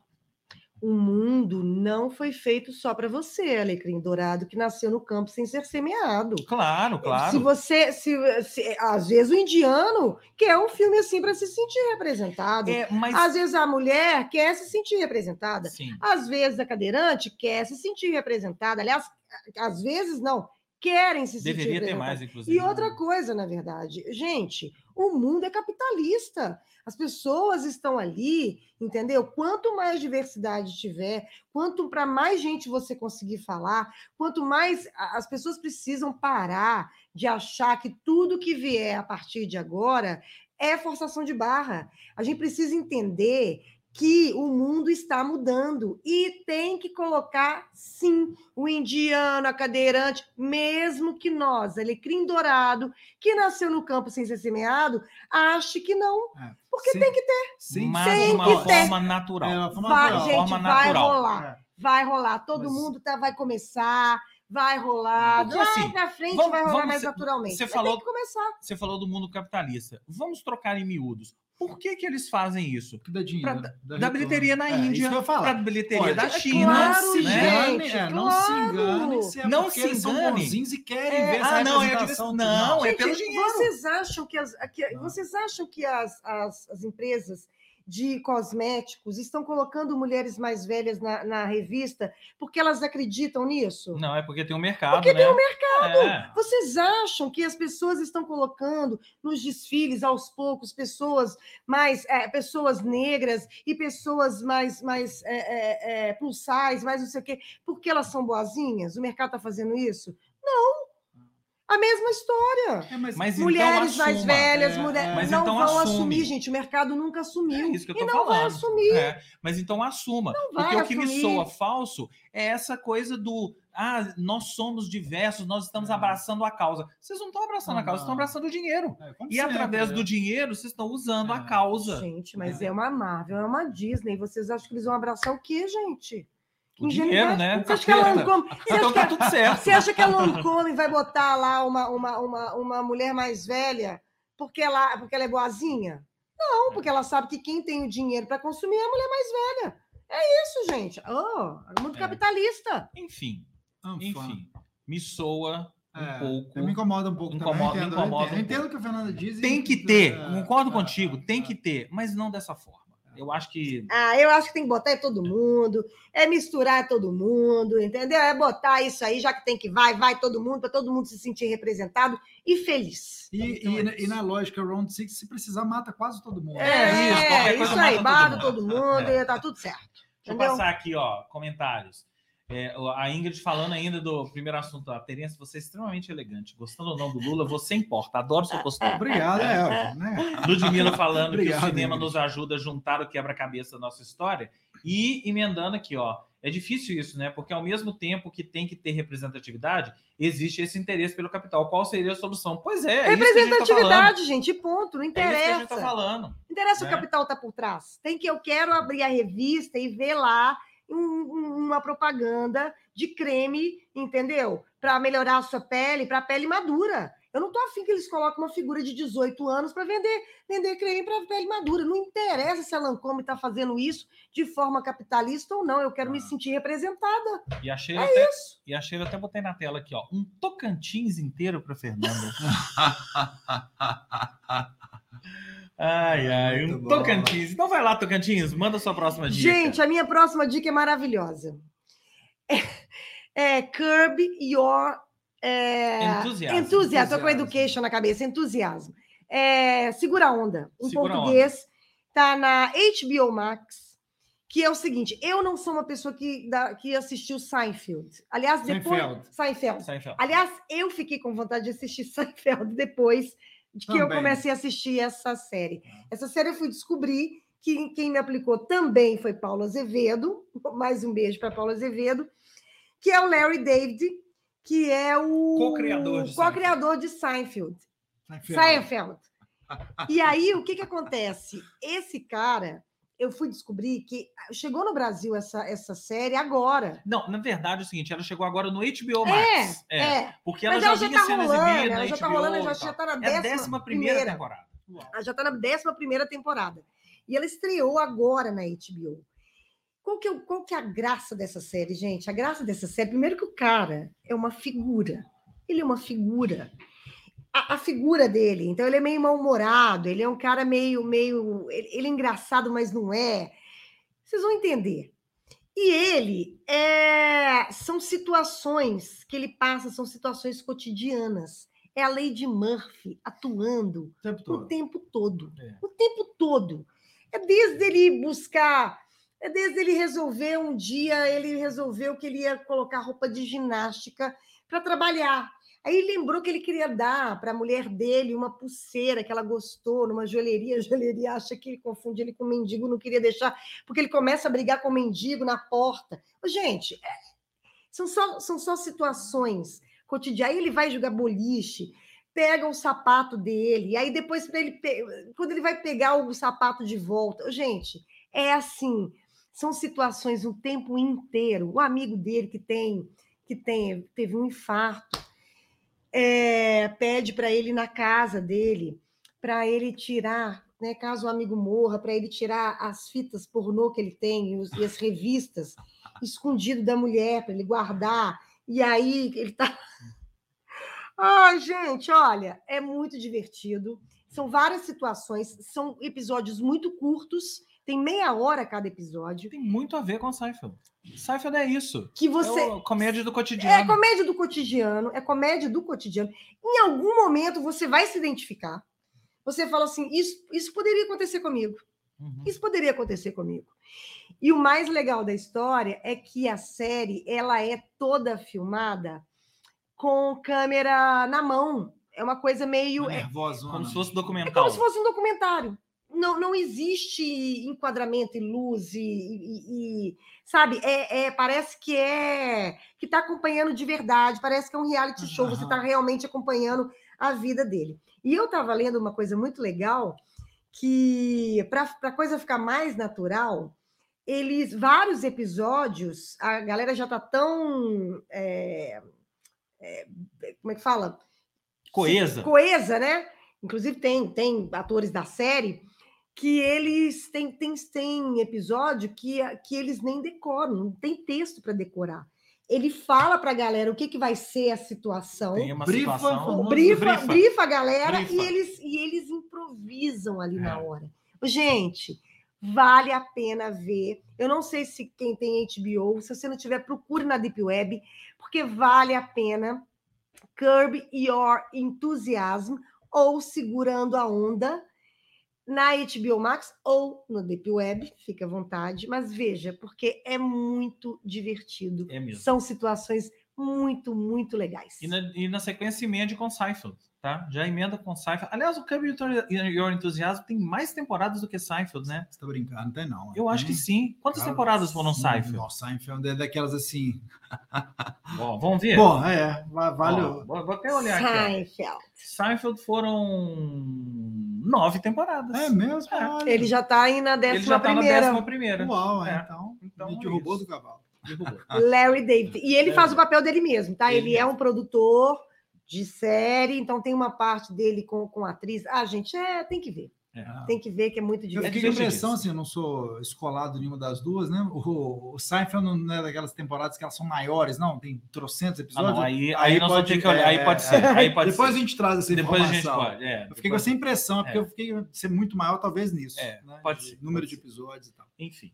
O mundo não foi feito só para você, Alecrim Dourado, que nasceu no campo sem ser semeado. Claro, claro. Se você, se, se- às vezes o indiano quer um filme assim para se sentir representado. É, mas Às vezes a mulher quer se sentir representada. sim. Às vezes a cadeirante quer se sentir representada. Aliás, às vezes não, querem se sentir Deveria ter mais, inclusive. E outra coisa, na verdade, gente, o mundo é capitalista. As pessoas estão ali, entendeu? Quanto mais diversidade tiver, quanto para mais gente você conseguir falar, quanto mais as pessoas precisam parar de achar que tudo que vier a partir de agora é forçação de barra. A gente precisa entender que o mundo está mudando e tem que colocar, sim, o indiano, a cadeirante, mesmo que nós, alecrim dourado, que nasceu no campo sem ser semeado, ache que não. Porque Sim. tem que ter. Sim, mas tem de uma que ter. forma natural. É, uma forma Vai, natural. gente, forma vai natural. rolar. É. Vai rolar. Todo Mas- mundo tá, vai começar, vai rolar. Assim, pra frente vamos- vai rolar vamos mais ser- naturalmente. você falou- Tem que começar. Você falou do mundo capitalista. Vamos trocar em miúdos. Por que, que eles fazem isso? Que dá dinheiro. Pra- dá Da retorno. bilheteria na É, Índia, para bilheteria Olha, da é China. claro, não se né? gente, é, não se claro. engane se é Não se são engane. bonzinhos e querem É, ver essa ah, não, é representação. não, é Gente, pelo dinheiro. Vocês acham que as, que- Ah. vocês acham que as, as, as empresas de cosméticos estão colocando mulheres mais velhas na, na revista porque elas acreditam nisso? Não, é porque tem um mercado, Porque né? tem um mercado. Vocês acham que as pessoas estão colocando nos desfiles aos poucos pessoas mais é, pessoas negras e pessoas mais mais é, é, é, mais não sei o quê, porque elas são boazinhas? O mercado está fazendo isso? Não. A mesma história. É, mas, Mas Mulheres então mais velhas, É, mulher- é. Mas não então vão assume. assumir, gente. O mercado nunca assumiu. É isso que eu tô e não vai falando. assumir. É, mas então assuma. vai porque o que me assumir. soa falso é essa coisa do ah, nós somos diversos, nós estamos É. abraçando a causa. Vocês não estão abraçando a causa, vocês estão abraçando o dinheiro. é, E através é. do dinheiro, vocês estão usando a causa. Gente, mas é uma Marvel, é uma Disney. Vocês acham que eles vão abraçar o quê, gente? O dinheiro, né? Você acha que a. Lancôme, você Então acha que tá certo. você acha que a Lancôme vai botar lá uma, uma, uma, uma mulher mais velha porque ela, porque ela é boazinha? Não, porque ela sabe que quem tem o dinheiro para consumir é a mulher mais velha. É isso, gente. Oh, mundo É. capitalista. Enfim, enfim, me soa um É, pouco. Me incomoda um pouco Incomoda- também. eu entendo, incomoda eu entendo, um eu entendo o que a Fernanda diz. Tem que ter, é, concordo é, contigo, é, tem é. que ter, mas não dessa forma. Eu acho que Ah, eu acho que tem que botar em todo mundo, é misturar todo mundo, entendeu? É botar isso aí, já que tem que vai, vai todo mundo, para todo mundo se sentir representado e feliz. E, Então e, é na- e isso. na lógica Round Six, se precisar, mata quase todo mundo. É, isso, qualquer É, isso aí, mata todo mundo. É. e tá tudo certo. Deixa eu Entendeu? passar aqui, ó, comentários. É, a Ingrid falando ainda do primeiro assunto. A Terence, você é extremamente elegante. Gostando ou não do Lula, você importa. Adoro sua postura. Obrigado, é. Né? Ludmilla falando que Obrigado, o cinema Ingrid. nos ajuda a juntar o quebra-cabeça da nossa história. E emendando aqui, ó. É difícil isso, né? Porque ao mesmo tempo que tem que ter representatividade, existe esse interesse pelo capital. Qual seria a solução? Pois é, é isso que a gente tá. Representatividade, gente, ponto, não É isso que a gente interessa. tá falando. Não interessa né? o capital tá por trás. Tem que eu quero abrir a revista e ver lá uma propaganda de creme, entendeu? Para melhorar a sua pele, para a pele madura. Eu não tô afim que eles coloquem uma figura de 18 anos para vender, vender creme para pele madura. Não interessa se a Lancôme está fazendo isso de forma capitalista ou não. Eu quero me Ah. sentir representada. E a Sheila É até, isso. e a Sheila até botei na tela aqui, ó. Um Tocantins inteiro para Fernanda. ai, ai, um Muito bom. Tocantins. Então vai lá, Tocantins, manda sua próxima dica. Gente, a minha próxima dica é maravilhosa. É, é curb your é, Entusiasmo. entusiasmo. Tô com education na cabeça, entusiasmo. É, Segura a onda. Em Segura português, tá na HBO Max, que é o seguinte: eu não sou uma pessoa que, da- que assistiu Seinfeld. Aliás, depois. Seinfeld. Seinfeld. Seinfeld. Aliás, eu fiquei com vontade de assistir Seinfeld depois de que eu Também. comecei a assistir essa série. Essa série eu fui descobrir que quem me aplicou também foi Paulo Azevedo, mais um beijo para Paulo Azevedo, que é o Larry David, que é o Co-criador de co-criador de Seinfeld. Seinfeld. Seinfeld. E aí, o que, que acontece? Esse cara, eu fui descobrir que chegou no Brasil essa, essa série agora. Não, na verdade é o seguinte, ela chegou agora no HBO Max. É, é. Porque ela já já vinha tá sendo rolando, exibida ela já tá rolando, ela já tal. tá na É a décima décima primeira primeira. temporada. Ela já está na 11 temporada. E ela estreou agora na HBO. Qual que, é, qual que é a graça dessa série, gente? A graça dessa série, primeiro que o cara é uma figura. Ele é uma figura. A, a figura dele, então ele é meio mal-humorado, ele é um cara meio, meio. Ele, ele é engraçado, mas não é. Vocês vão entender. E ele é, são situações que ele passa, são situações cotidianas. É a Lady Murphy atuando O tempo o todo. tempo todo. É. O tempo todo. É desde ele buscar, é desde ele resolver um dia, ele resolveu que ele ia colocar roupa de ginástica para trabalhar. Aí lembrou que ele queria dar para a mulher dele uma pulseira que ela gostou numa joalheria. A joalheria acha que ele confunde ele com um mendigo, não queria deixar, porque ele começa a brigar com o mendigo na porta. Gente, é- são só, são só situações cotidianas. Aí ele vai jogar boliche, pega o sapato dele, e aí depois ele quando ele vai pegar o sapato de volta, gente, é assim, são situações o tempo inteiro. O amigo dele que tem que tem teve um infarto, é, pede para ele na casa dele, para ele tirar, né, caso o amigo morra, para ele tirar as fitas pornô que ele tem e, os- e as revistas escondido da mulher para ele guardar. E aí ele tá Ai, gente, olha, é muito divertido. São várias situações, são episódios muito curtos, tem meia hora cada episódio, Tem muito a ver com Seinfeld. Seinfeld é isso. que você É comédia do é cotidiano. comédia do cotidiano, é comédia do cotidiano. Em algum momento você vai se identificar. Você fala assim, isso, isso poderia acontecer comigo. Uhum. Isso poderia acontecer comigo. E o mais legal da história é que a série ela é toda filmada com câmera na mão. É uma coisa meio é, Nervosona. Como se fosse é documental. como se fosse um documentário. Não, não existe enquadramento e luz e, e- e- sabe? É, é- parece que é que está acompanhando de verdade. Parece que é um reality show. Você está realmente acompanhando a vida dele. E eu estava lendo uma coisa muito legal que para a coisa ficar mais natural, eles vários episódios a galera já está tão é, é, como é que fala? Coesa. coesa, né? Inclusive tem, tem atores da série que eles têm, têm, têm episódio que, que eles nem decoram, não tem texto para decorar. Ele fala para a galera o que, que vai ser a situação, Tem uma Brifa, situação. brifa, brifa. brifa a galera Brifa. E, eles, e eles improvisam ali na É. hora. Gente, vale a pena ver. Eu não sei se quem tem HBO, se você não tiver, procure na Deep Web, porque vale a pena. Curb Your Enthusiasm ou Segurando a Onda na HBO Max ou no Deep Web, fica à vontade, mas veja, porque é muito divertido. É mesmo. São situações muito, muito legais. E na, e na sequência emende com Seinfeld, tá? Já emenda com Seinfeld. Aliás, o Curb Your- Your Enthusiasm tem mais temporadas do que Seinfeld, né? Você tá brincando? Não tem, não. Eu acho que Tem- sim. Quantas Cara, temporadas foram sim, Seinfeld? Nossa, Seinfeld é daquelas assim. Bom, vamos ver? Bom, é, va- vale. Ó, o- vou, até olhar aqui. Seinfeld. ó. Seinfeld foram nove temporadas. É mesmo? É. Ele já está aí na Ele décima já tá na primeira. décima primeira. Uau, é, É. então. Então, me é derrubou isso. do cavalo. Derrubou. Larry David. E ele É. faz o papel dele mesmo, tá? Ele Ele, é um produtor de série, então tem uma parte dele com, com a atriz. Ah, gente, é, tem que ver. É. Tem que ver que é muito Eu divertido. fiquei com impressão, assim, eu não sou escolado em nenhuma das duas, né? O, o Seinfeld não é daquelas temporadas que elas são maiores, não? Tem trocentos Ah, episódios. não, aí, aí, Aí nós vamos pode- ter que olhar. Aí é, pode ser. Aí pode Depois ser. a gente traz essa Depois a gente informação. pode. É, Eu fiquei com depois- essa impressão, é porque É. eu fiquei ser muito maior, talvez, nisso. É, né? pode De ser, Número pode de ser. episódios e tal. Enfim.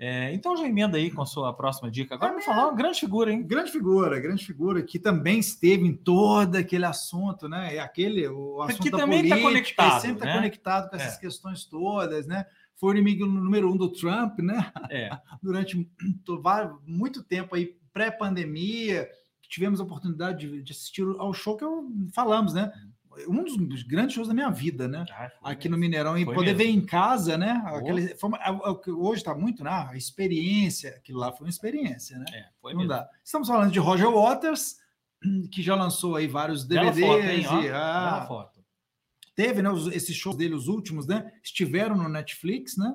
É, então já emenda aí com a sua próxima dica. Agora É vamos falar uma grande figura, hein? Grande figura, grande figura, que também esteve em todo aquele assunto, né? E aquele, o assunto Que também tá política, conectado, sempre está né? conectado com essas É. questões todas, né? Foi o inimigo número um do Trump, né? É. Durante muito- tempo aí, pré-pandemia, tivemos a oportunidade de, de assistir ao show que eu, falamos, né? Um dos grandes shows da minha vida, né? Ah, aqui no mesmo. Mineirão e Foi poder mesmo. ver em casa, né? Boa. Aquele, foi é é hoje está muito, né? A experiência, aquilo lá foi uma experiência, né? É, foi Não mesmo. dá. Estamos falando de Roger Waters, que já lançou aí vários Bela DVDs. foto, hein? Ó, e, ah, foto. teve, né? os- esses shows dele, os últimos, né? Estiveram no Netflix, né?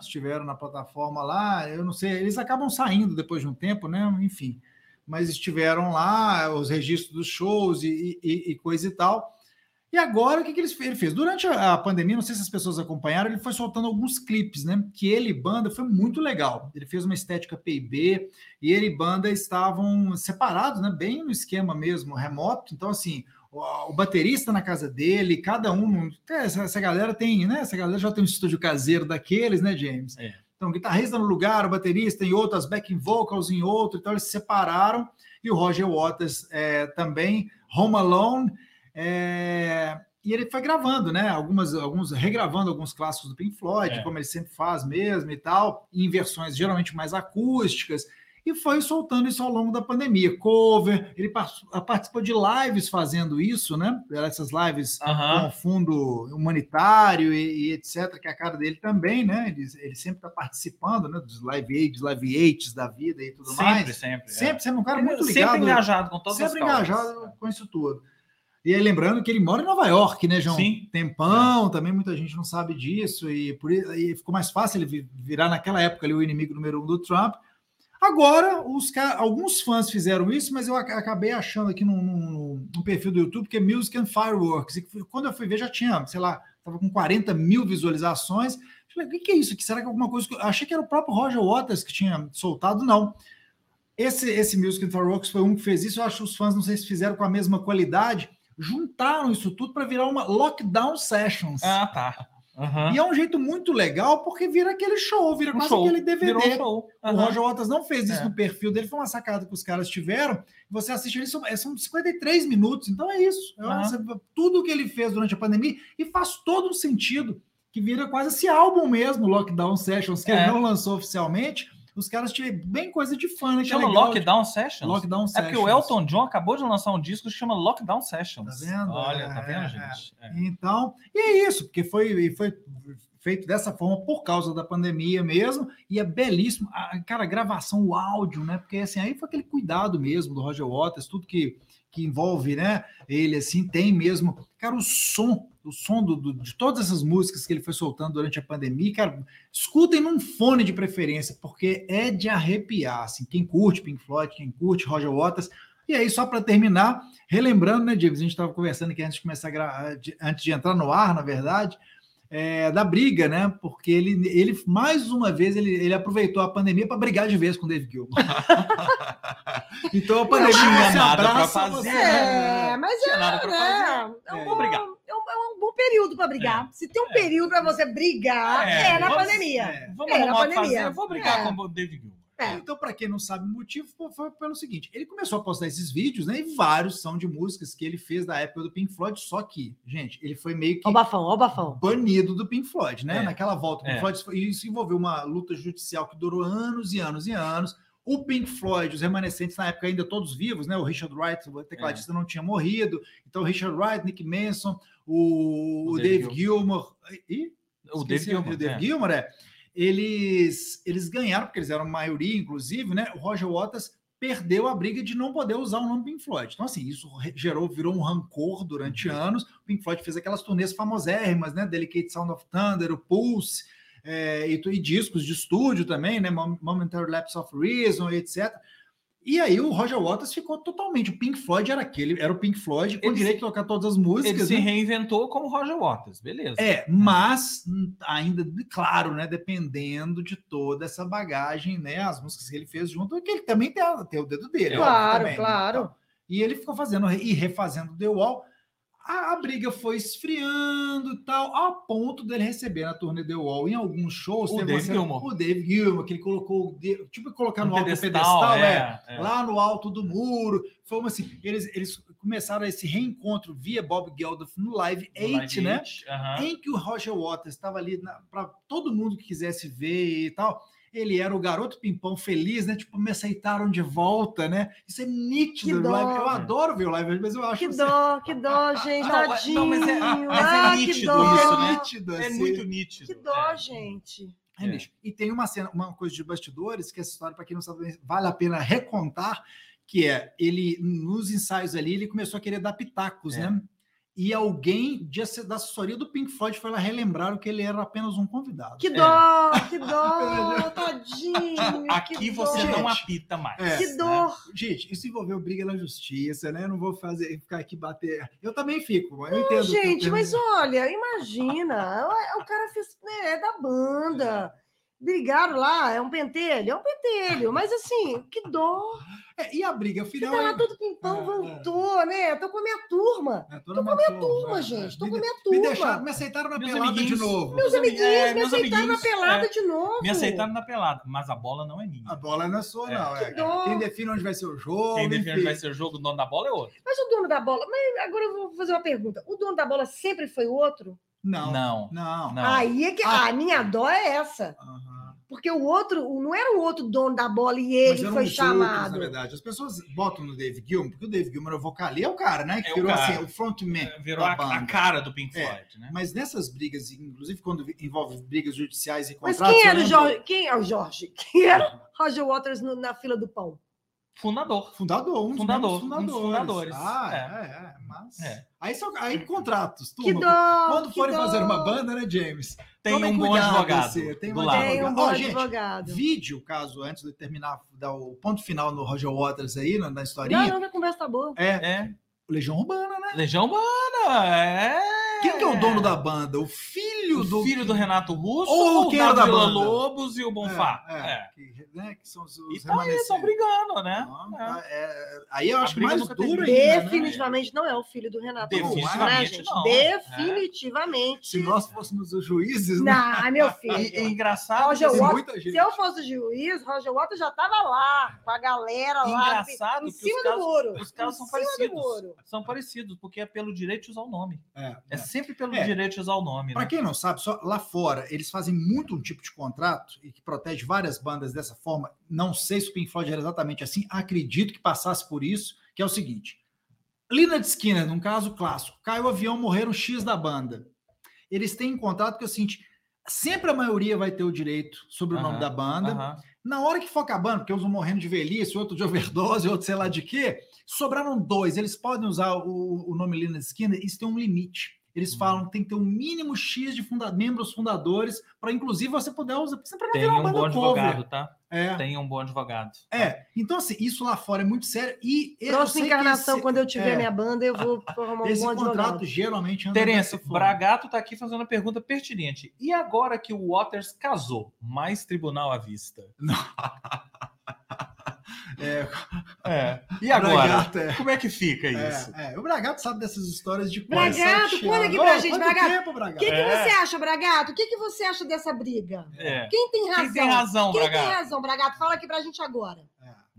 Estiveram na plataforma lá, eu não sei, eles acabam saindo depois de um tempo, né? Enfim, mas estiveram lá, os registros dos shows e, e- e coisa e tal. E agora, o que, que eles- ele fez? Durante a pandemia, não sei se as pessoas acompanharam, ele foi soltando alguns clipes, né? Que ele e banda foi muito legal. Ele fez uma estética PIB e ele e banda estavam separados, né? Bem no esquema mesmo, remoto. Então, assim, o, baterista na casa dele, cada um. Essa, essa galera tem, né? Essa galera já tem um estúdio caseiro daqueles, né, James? É. Então, guitarrista no lugar, o baterista em outro, as backing vocals em outro. Então, eles se separaram. E o Roger Waters é, também, Home Alone. É, e ele foi gravando, né? Algumas, alguns, regravando alguns clássicos do Pink Floyd, É. como ele sempre faz mesmo e tal, em versões geralmente mais acústicas. E foi soltando isso ao longo da pandemia. Cover, ele par- participou de lives fazendo isso, né? Essas lives Aham. com fundo humanitário e, e etc., que é a cara dele também, né? Ele, ele sempre está participando, né? Dos live aids, live aids da vida e tudo Sempre, mais. sempre. é. Sempre, sempre um cara muito Sempre ligado. engajado com todas sempre as causas. engajado com isso tudo. E aí, lembrando que ele mora em Nova York, né, João? Sim. Tempão, também muita gente não sabe disso, e por e ficou mais fácil ele vi- virar naquela época ali o inimigo número um do Trump. Agora, os alguns fãs fizeram isso, mas eu ac- acabei achando aqui no, no- no perfil do YouTube que é Music and Fireworks. E quando eu fui ver, já tinha, sei lá, estava com 40 mil visualizações. Falei, o que, que é isso aqui? Será que é alguma coisa que. Eu achei que era o próprio Roger Waters que tinha soltado, não. Esse, esse Music and Fireworks foi um que fez isso. Eu acho que os fãs, não sei se fizeram com a mesma qualidade, juntaram isso tudo para virar uma Lockdown Sessions. Ah, tá. Aham. E é um jeito muito legal, porque vira aquele show, vira Um quase show. aquele DVD. Um show. O Aham. Roger Waters não fez isso É. no perfil dele, foi uma sacada que os caras tiveram. Você assiste ele, são, são 53 minutos, então é isso. É tudo que ele fez durante a pandemia e faz todo um sentido, que vira quase esse álbum mesmo, Lockdown Sessions, que É. ele não lançou oficialmente. Os caras tiveram bem coisa de fã, né? que é Chama legal. Lockdown Sessions? Lockdown É Sessions. porque o Elton John acabou de lançar um disco que chama Lockdown Sessions. Tá vendo? Olha, tá É, vendo, é, gente? É. Então, e é isso, porque foi, foi feito dessa forma por causa da pandemia mesmo, e é belíssimo. A, cara, a gravação, o áudio, né? Porque assim, aí foi aquele cuidado mesmo do Roger Waters, tudo que, que envolve, né? Ele assim tem mesmo. Cara, o som, o som do, do- de todas essas músicas que ele foi soltando durante a pandemia, cara, escutem num fone de preferência, porque é de arrepiar. Assim, quem curte Pink Floyd, quem curte Roger Waters. E aí, só para terminar, relembrando, né, James? A gente estava conversando aqui antes de começar a gra... antes de entrar no ar, na verdade, é, da briga, né? Porque ele, ele mais uma vez, ele, ele aproveitou a pandemia para brigar de vez com o David Gilmour. então a pandemia tinha você nada abraça, fazer, você- É, mas Tinha é, nada pra né? fazer. É um, É. bom, Vou brigar. É um- é um bom período para brigar. Se tem um É. período para você brigar, É, é, na vamos- pandemia. é. Vamos É, na pandemia. fazer. Eu vou brigar É. com o David Gilmour. É. Então, para quem não sabe o motivo, foi- pelo seguinte: ele começou a postar esses vídeos, né? E vários são de músicas que ele fez da época do Pink Floyd, só que, gente, ele foi meio que Ó o bafão, ó bafão. banido do Pink Floyd, né? É. Naquela volta, o Pink É. Floyd, isso envolveu uma luta judicial que durou anos e anos e anos. O Pink Floyd, os remanescentes na época ainda todos vivos, né? O Richard Wright, o tecladista, não tinha morrido. Então, o Richard Wright, Nick Manson, o, O Dave Gilmour. E, O Gilmour. O Dave é. É. Eles, eles ganharam, porque eles eram maioria, inclusive, né? O Roger Waters perdeu a briga de não poder usar o nome Pink Floyd. Então, assim, isso gerou, virou um rancor durante anos. O Pink Floyd fez aquelas turnês famosérrimas, né? Delicate Sound of Thunder, o Pulse, é, e, e discos de estúdio também, né? Mom- Momentary Lapse of Reason, etc. E aí o Roger Waters ficou totalmente. O Pink Floyd era aquele, era o Pink Floyd com Ele direito de tocar todas as Ele músicas. se né? reinventou como Roger Waters, beleza. É, mas ainda, claro, né? Dependendo de toda essa bagagem, né? As músicas que ele fez junto, que ele também tem, tem o dedo dele. óbvio, Claro, também, né, claro. então. E ele ficou fazendo e refazendo The Wall. A, a briga foi esfriando e tal, a ponto dele receber na turnê The Wall em alguns shows. O Dave Gilmour. O Dave Gilmour, que ele colocou, tipo, colocar no Um alto do pedestal, pedestal, é, é, é. lá no alto do muro. Foi uma assim, eles, eles começaram esse reencontro via Bob Geldof no Live No Live 8, né? Aid, aham. em que o Roger Waters estava ali para todo mundo que quisesse ver e tal. Ele era o garoto pimpão feliz, né? Tipo, me aceitaram de volta, né? Isso é nítido dó. live. Eu adoro ver o live, mas eu acho Que assim, dó, que dó, gente, Não, é- tadinho. não, mas é- mas é ah, que nítido dó. isso, né? nítido, É assim. muito nítido. Que dó, é. gente. É É. nítido. E tem uma cena, uma coisa de bastidores, que essa história, para quem não sabe, vale a pena recontar, que é ele nos ensaios ali ele começou a querer dar pitacos, É. né? E alguém de da assessoria do Pink Floyd foi lá relembrar que ele era apenas um convidado. Que É. dó, que dó, tadinho. Aqui que você dó. não apita mais. é. Que né? dor. Gente, isso envolveu briga na justiça, né? Eu não vou fazer ficar aqui bater. Eu também fico, eu entendo. Gente, eu- mas olha, imagina, o, o cara fez, né, é da banda. Brigaram lá, é um pentelho, é um pentelho, mas assim, que dó. É, e a briga Você final tá lá é- todo pimpão, É, é. voltou, né? Tô com a minha turma. É, Tô com a minha turma, gente. Tô com a minha turma. Me, deixaram, me aceitaram na Meus pelada de amiguinhos. novo. Meus amiguinhos é, me meus aceitaram na amiguinhos, pelada é. de novo. Me aceitaram na pelada, mas a bola não é minha. A bola não é sua, É. não. É. Que dó. Quem define onde vai ser o jogo. Quem define enfim. onde vai ser o jogo, o dono da bola é outro. Mas o dono da bola. Mas agora eu vou fazer uma pergunta. O dono da bola sempre foi o outro? Não. Não. Não. Não. Aí é que. Ah. A minha dó é essa. Aham. Porque o outro, o- não era o outro dono da bola e Mas ele foi os outros, chamado. na verdade. As pessoas botam no Dave Gilmour, porque o Dave Gilmour é o vocalista, é o cara, né? Que É o virou cara. assim, o frontman. É, Virou da a, a cara do Pink É. Floyd, né? Mas nessas brigas, inclusive quando envolve brigas judiciais e Mas contratos. quem era o Jorge? Quem é o Jorge? Quem era o Roger Waters no- na fila do pão? Fundador. Fundador, um dos Fundador, membros um dos fundadores. fundadores. Ah, É. é, é. Mas... É. Aí, são, aí contratos, Que turma. dó! Quando que forem dó. fazer uma banda, né, James? Tem Tomem um bom advogado. você, tem do um lado. Tem um Ó, bom gente, advogado. Vídeo, caso antes de terminar, dar o ponto final no Roger Waters aí, na, na Não, historinha, não, a conversa tá boa. é É. Legião Urbana, né? Legião Urbana. É. Quem que é o dono da banda? O filho O do... filho do Renato Russo Ou ou quem era da Vila? Lobos e o Bonfá? É, É. é, Que, né, que são os, E os tá aí, estão brigando, né? Não, É. é, aí eu A acho briga mais duro ainda, né? Definitivamente não é o filho do Renato Russo, né, Definitivamente gente? não. É. Definitivamente. Se nós fôssemos os juízes, né? Não, meu E, e filho. engraçado. Roger que, Tem Waters- muita gente. Se eu fosse o juiz, Roger Waters já tava lá, com a galera lá, Engraçado em que cima os do caras- muro. Os caras são parecidos. São parecidos, porque é pelo direito de usar o nome. É, É é. sempre pelo É. direito de usar o nome. Para Né? quem não sabe, só lá fora eles fazem muito um tipo de contrato e que protege várias bandas dessa forma. Não sei se o Pink Floyd era exatamente assim, acredito que passasse por isso, que é o seguinte: Leonard Skinner, num caso clássico, caiu o avião, morreram X da banda. Eles têm um contrato que é o seguinte: sempre a maioria vai ter o direito sobre o nome Aham, da banda. Aham. Na hora que for acabando, porque uns vão morrendo de velhice, outro de overdose, outro sei lá de quê, sobraram dois. Eles podem usar o, o nome Leonard Skinner, isso tem um limite. Eles Hum. falam que tem que ter um mínimo X de funda- membros fundadores para, inclusive, você poder usar. Sempre não Tem um bom cover. advogado, tá? É, Tem um bom advogado. é. Então, assim, isso lá fora é muito sério. E Próxima encarnação, esse- quando eu tiver é. minha banda, eu vou arrumar um Esse bom contrato advogado. geralmente anda forma. Bragato tá aqui fazendo uma pergunta pertinente. E agora que o Waters casou, mais tribunal à vista? É, É. E o agora? Bragato, é. Como é que fica isso? É, é. O Bragato sabe dessas histórias de Bragato, quase sete conta aqui pra gente, Bragato. tempo, O Bragato? que, que É. você acha, Bragato? O que, que você acha dessa briga? É. Quem tem razão? Quem tem razão, Quem tem Bragato? razão, Bragato? Fala aqui pra gente agora.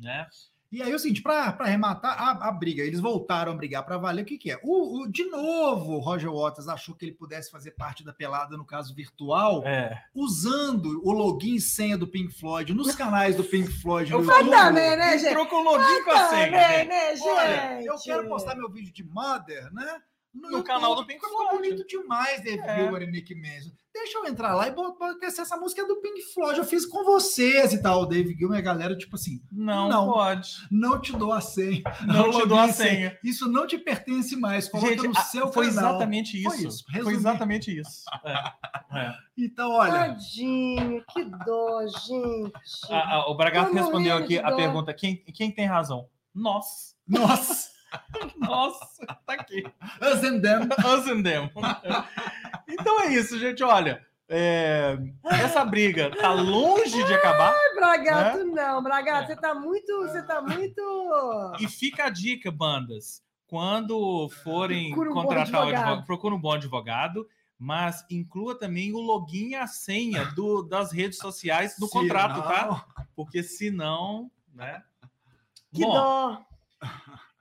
É. E aí, é o seguinte, para arrematar a, a briga, eles voltaram a brigar para valer. O que, que é? O, o- de novo, o Roger Waters achou que ele pudesse fazer parte da pelada, no caso virtual, É. usando o login e senha do Pink Floyd nos canais do Pink Floyd. Eu no YouTube. também, né, gente? Entrou com o login com a senha. Também, né, gente? Olha, eu quero postar meu vídeo de Mother, né? No canal do Pink Ficou Floyd. bonito demais, David É. Gilmour e Nick Mason. Deixa eu entrar lá e botar porque essa música é do Pink Floyd. Eu fiz com vocês e tal. O David Gilmour e a galera, tipo assim, Não, Não. pode. não te dou a senha. Não te login dou a senha. Isso não te pertence mais. Coloca Gente, no seu foi canal. exatamente isso. Foi isso, Foi exatamente isso. É. É. Então, olha, Tadinho, que dó, gente. A- a- o Bragato respondeu aqui a dó. pergunta: quem, quem tem razão? Nós. nossa, Nossa, tá aqui. us and them. Us and them. Então é isso, gente. Olha, é, essa briga tá longe de acabar. Ai, Bragato, não, Bragato, É. você tá muito. Você tá muito. E fica a dica, bandas. Quando forem um contratar o advogado. advogado, procura um bom advogado, mas inclua também o login e a senha do, das redes sociais no Se contrato, não- tá? Porque senão, né? Que Bom, dó.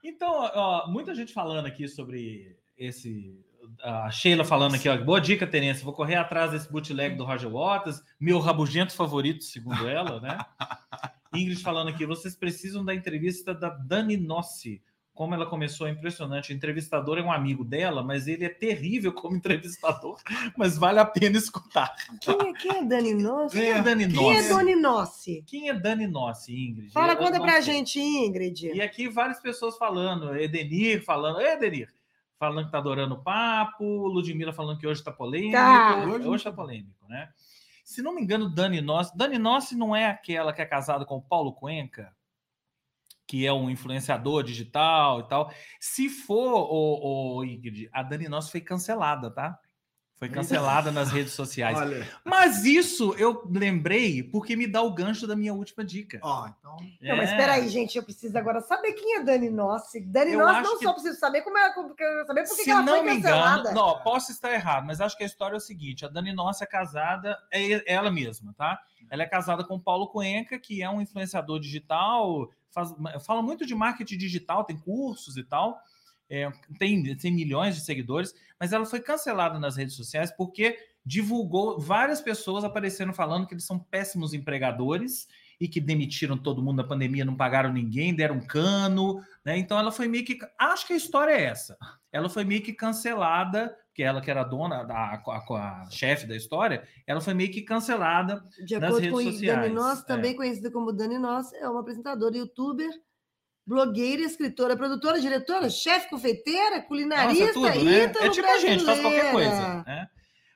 Então, ó, muita gente falando aqui sobre esse. A Sheila falando aqui, ó, boa dica, Terence. Vou correr atrás desse bootleg do Roger Waters, meu rabugento favorito, segundo ela, né? Ingrid falando aqui, vocês precisam da entrevista da Dani Nossi como ela começou é impressionante. O entrevistador é um amigo dela, mas ele é terrível como entrevistador, mas vale a pena escutar. Quem é, quem é Dani Nossi? Quem é Dani Quem é Nossi? Dani Nossi? Quem é Dani Nossi, Ingrid? Fala, Eu conta não pra gente, Ingrid. E aqui várias pessoas falando, Edenir falando, "Ei, Edenir, falando que tá adorando o papo, Ludmilla falando que hoje tá polêmico, Tá. hoje, hoje tá polêmico, né? Se não me engano, Dani Nossi, Dani Nossi não é aquela que é casada com o Paulo Cuenca, que é um influenciador digital e tal. Se for, o, Ingrid, a Dani Nossi foi cancelada, tá? Foi cancelada nas redes sociais. Olha, Mas isso eu lembrei porque me dá o gancho da minha última dica. ó, então. Não, mas É. espera aí, gente, eu preciso agora saber quem é Dani Nossi. Dani Eu Nossi não que- só preciso saber como é, saber por que ela não foi me cancelada. engano, não, posso estar errado, mas acho que a história é o seguinte: a Dani Nossa é casada, é ela mesma, tá? Ela é casada com o Paulo Cuenca, que é um influenciador digital, faz- fala muito de marketing digital, tem cursos e tal, é, tem, tem milhões de seguidores, mas ela foi cancelada nas redes sociais porque divulgou várias pessoas aparecendo falando que eles são péssimos empregadores e que demitiram todo mundo na pandemia, não pagaram ninguém, deram cano, né? Então ela foi meio que. Acho que a história é essa. Ela foi meio que cancelada, porque ela que era dona, a, a- a chefe da história, ela foi meio que cancelada. De acordo com redes o sociais, Dani Noss, é. também conhecida como Dani Noss, é uma apresentadora, youtuber, blogueira, escritora, produtora, diretora, chefe, confeiteira, culinarista, Nossa, tudo, né? É tipo a gente, faz qualquer coisa. Né?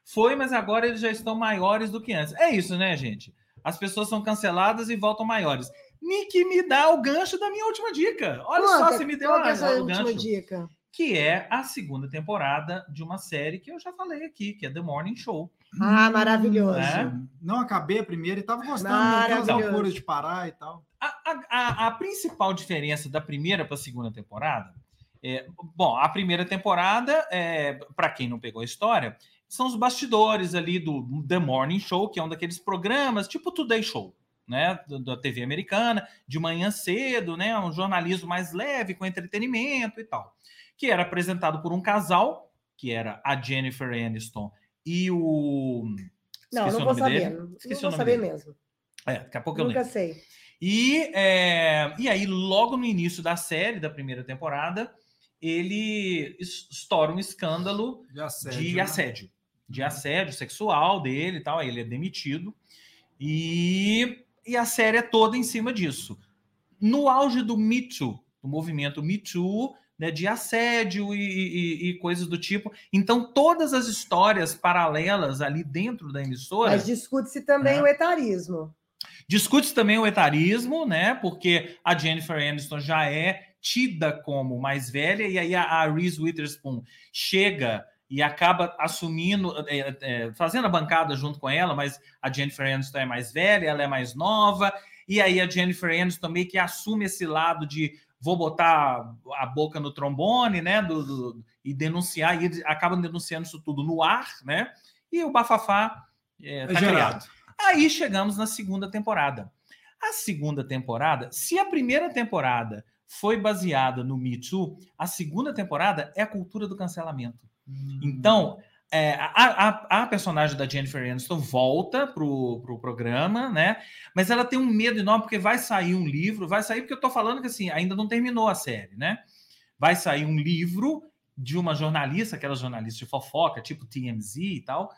Foi, mas agora eles já estão maiores do que antes. É isso, né, gente? As pessoas são canceladas e voltam maiores. Nick me dá o gancho da minha última dica. Olha só, Conta, você me deu qual que é a- a o última gancho. dica? Que é a segunda temporada de uma série que eu já falei aqui, que é The Morning Show. Ah, maravilhoso. É? Não acabei a primeira e tava gostando, aquelas Maravilhoso. loucuras de parar e tal. A, a- a- a principal diferença da primeira para a segunda temporada é, bom, a primeira temporada, é, para quem não pegou a história, são os bastidores ali do The Morning Show, que é um daqueles programas tipo Today Show, né, da TV americana, de manhã cedo, né, um jornalismo mais leve com entretenimento e tal, que era apresentado por um casal, que era a Jennifer Aniston e o Não, esqueci não vou saber. dele. Não Esqueci vou saber dele. mesmo. É, daqui a pouco eu Nunca sei. E, é, e aí, logo no início da série, da primeira temporada, ele es- estoura um escândalo De assédio. de né? De assédio sexual dele e tal. aí Ele é demitido. E, e a série é toda em cima disso. No auge do Me Too, do movimento Me Too, né, de assédio e, e- e coisas do tipo. Então, todas as histórias paralelas ali dentro da emissora. Mas discute-se também É. o etarismo. Discute também o etarismo, né? Porque a Jennifer Aniston já é tida como mais velha, e aí a, a Reese Witherspoon chega e acaba assumindo, é, é, fazendo a bancada junto com ela, mas a Jennifer Aniston é mais velha, ela é mais nova, e aí a Jennifer Aniston meio que assume esse lado de vou botar a boca no trombone, né? do- do- e denunciar, e eles acabam denunciando isso tudo no ar, né? E o bafafá é, tá É criado. Aí chegamos na segunda temporada. A segunda temporada, se a primeira temporada foi baseada no Me Too, a segunda temporada é a cultura do cancelamento. Hum. Então, é, a, a- a personagem da Jennifer Aniston volta pro, pro programa, né? Mas ela tem um medo enorme, porque vai sair um livro, vai sair, porque eu tô falando que assim, ainda não terminou a série, né? Vai sair um livro de uma jornalista, aquela jornalista de fofoca, tipo TMZ e tal,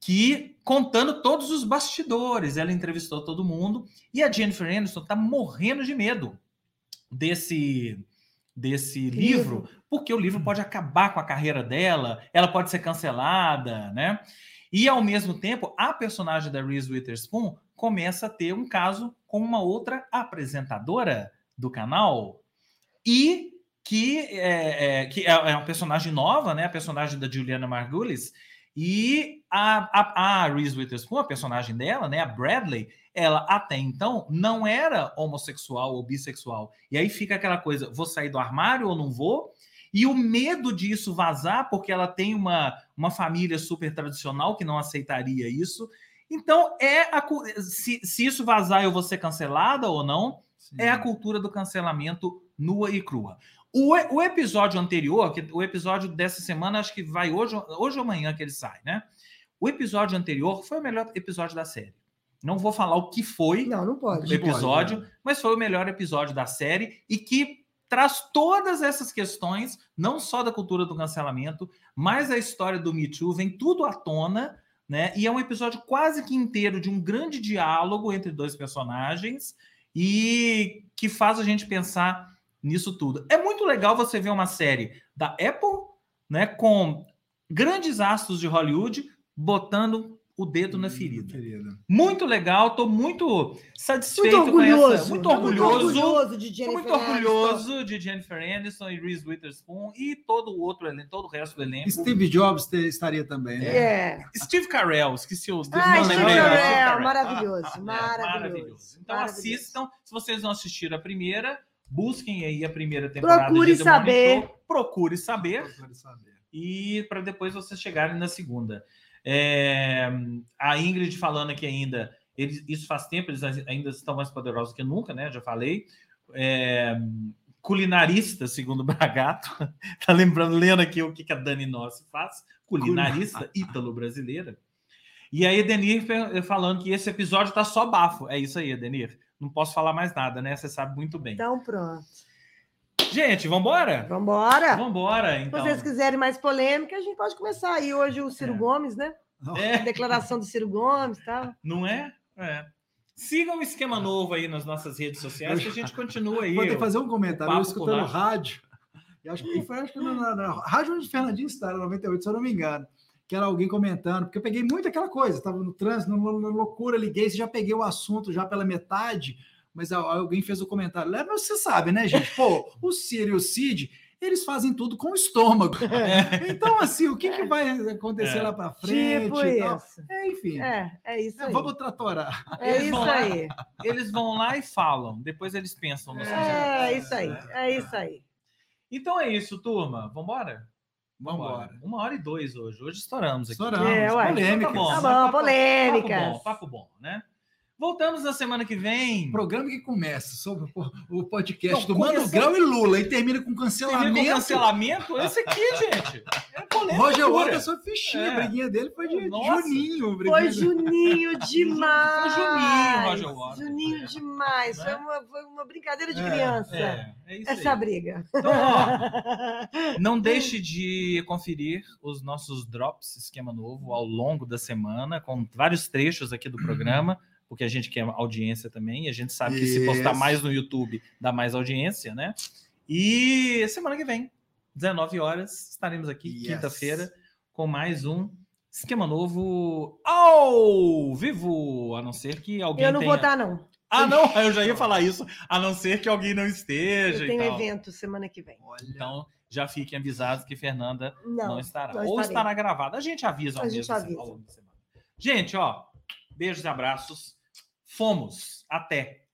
que contando todos os bastidores, ela entrevistou todo mundo, e a Jennifer Aniston tá morrendo de medo desse desse livro, porque o livro pode acabar com a carreira dela, ela pode ser cancelada, né? E ao mesmo tempo, a personagem da Reese Witherspoon começa a ter um caso com uma outra apresentadora do canal e que é, é, que é é uma personagem nova, né? A personagem da Juliana Margulies e a, a, a Reese Witherspoon, a personagem dela, né? A Bradley, ela até então não era homossexual ou bissexual. E aí fica aquela coisa: vou sair do armário ou não vou? E o medo disso vazar, porque ela tem uma, uma família super tradicional que não aceitaria isso. Então, é a, se, se isso vazar, eu vou ser cancelada ou não? Sim. É a cultura do cancelamento nua e crua. O, o episódio anterior, que, o episódio dessa semana, acho que vai hoje, hoje ou amanhã que ele sai, né? O episódio anterior foi o melhor episódio da série. Não vou falar o que foi Não, não o pode. Não pode, episódio, né? mas foi o melhor episódio da série e que traz todas essas questões, não só da cultura do cancelamento, mas a história do Me Too, vem tudo à tona, né? E é um episódio quase que inteiro de um grande diálogo entre dois personagens e que faz a gente pensar nisso tudo. É muito legal você ver uma série da Apple, né, com grandes astros de Hollywood botando o dedo na ferida. Muito legal, estou muito satisfeito muito orgulhoso, com essa. Muito orgulhoso. Muito orgulhoso de Jennifer muito orgulhoso de Jennifer Aniston e Reese Witherspoon e todo o outro elenco, todo o resto do elenco. Steve Jobs te, estaria também, né? É. Steve Carell, esqueci os Ah, não Steve. Carell, maravilhoso, É, maravilhoso. Então maravilhoso. assistam. Se vocês não assistiram a primeira, busquem aí a primeira temporada. Procure saber. Show. Procure saber Procure saber. e para depois vocês chegarem na segunda. É, a Ingrid falando aqui ainda, eles, isso faz tempo, eles ainda estão mais poderosos que nunca, né? Já falei. É, culinarista, segundo o Bragato, tá lembrando, lendo aqui o que, que a Dani Nossi faz, culinarista ítalo-brasileira. E aí, Denir fe- falando que esse episódio tá só bafo. É isso aí, Denir. Não posso falar mais nada, né? Você sabe muito bem. Então pronto. Gente, vambora? Vambora. Vambora, Se então. vocês quiserem mais polêmica, a gente pode começar aí hoje o Ciro É. Gomes, né? A É. declaração do Ciro Gomes e tal. Não é? É. Sigam o esquema novo aí nas nossas redes sociais, que a gente continua aí. Vou ter fazer um comentário. Eu escutando com rádio. E acho que foi acho que na, na, na rádio onde Fernandinho está, era 98, se eu não me engano. Que era alguém comentando, porque eu peguei muito aquela coisa, estava no trânsito, numa loucura, liguei, já peguei o assunto já pela metade, mas alguém fez o comentário. Leva, você sabe, né, gente? Pô, o Ciro e o Cid, eles fazem tudo com o estômago. Então, assim, o que, que vai acontecer É. lá para frente? tipo e tal? isso. É, enfim. É, é isso aí. Vamos tratorar. É Eles isso vão lá. aí. Eles vão lá e falam, depois eles pensam nos É isso aí. É isso aí. Então é isso, turma. Vambora? Vambora. Uma hora e dois hoje. Hoje estouramos aqui. Estouramos. É, ué. polêmica. Tá bom, Tá bom, papo- polêmicas. Papo bom, papo bom, né? Voltamos na semana que vem. Programa que começa sobre o- podcast Não, do Mano Grau e Lula e termina com Termina com cancelamento. cancelamento? Esse aqui, gente. É. Roger. Waters foi fichinha, É. a briguinha dele foi de, Nossa. Juninho. Foi Juninho demais. Juninho, Roger Waters. Juninho É. demais. Né? Foi, uma, foi uma brincadeira de É, criança. É, é isso Essa aí. briga. Então, ó, não deixe de conferir os nossos drops esquema novo ao longo da semana, com vários trechos aqui do programa, porque a gente quer audiência também, e a gente sabe que se postar mais no YouTube dá mais audiência, né? E semana que vem, 19 horas, estaremos aqui, Yes. quinta-feira, com mais um esquema novo ao vivo, a não ser que alguém Eu não tenha... vou estar, não. Ah, não, eu já ia falar isso, a não ser que alguém não esteja Eu tenho tal. evento semana que vem. Olha, Então, já fiquem avisados que Fernanda não, Não. estará. Ou estará gravada. A gente avisa ao A gente mesmo avisa. ao longo da semana. Gente, ó, beijos e abraços. Fomos. Até.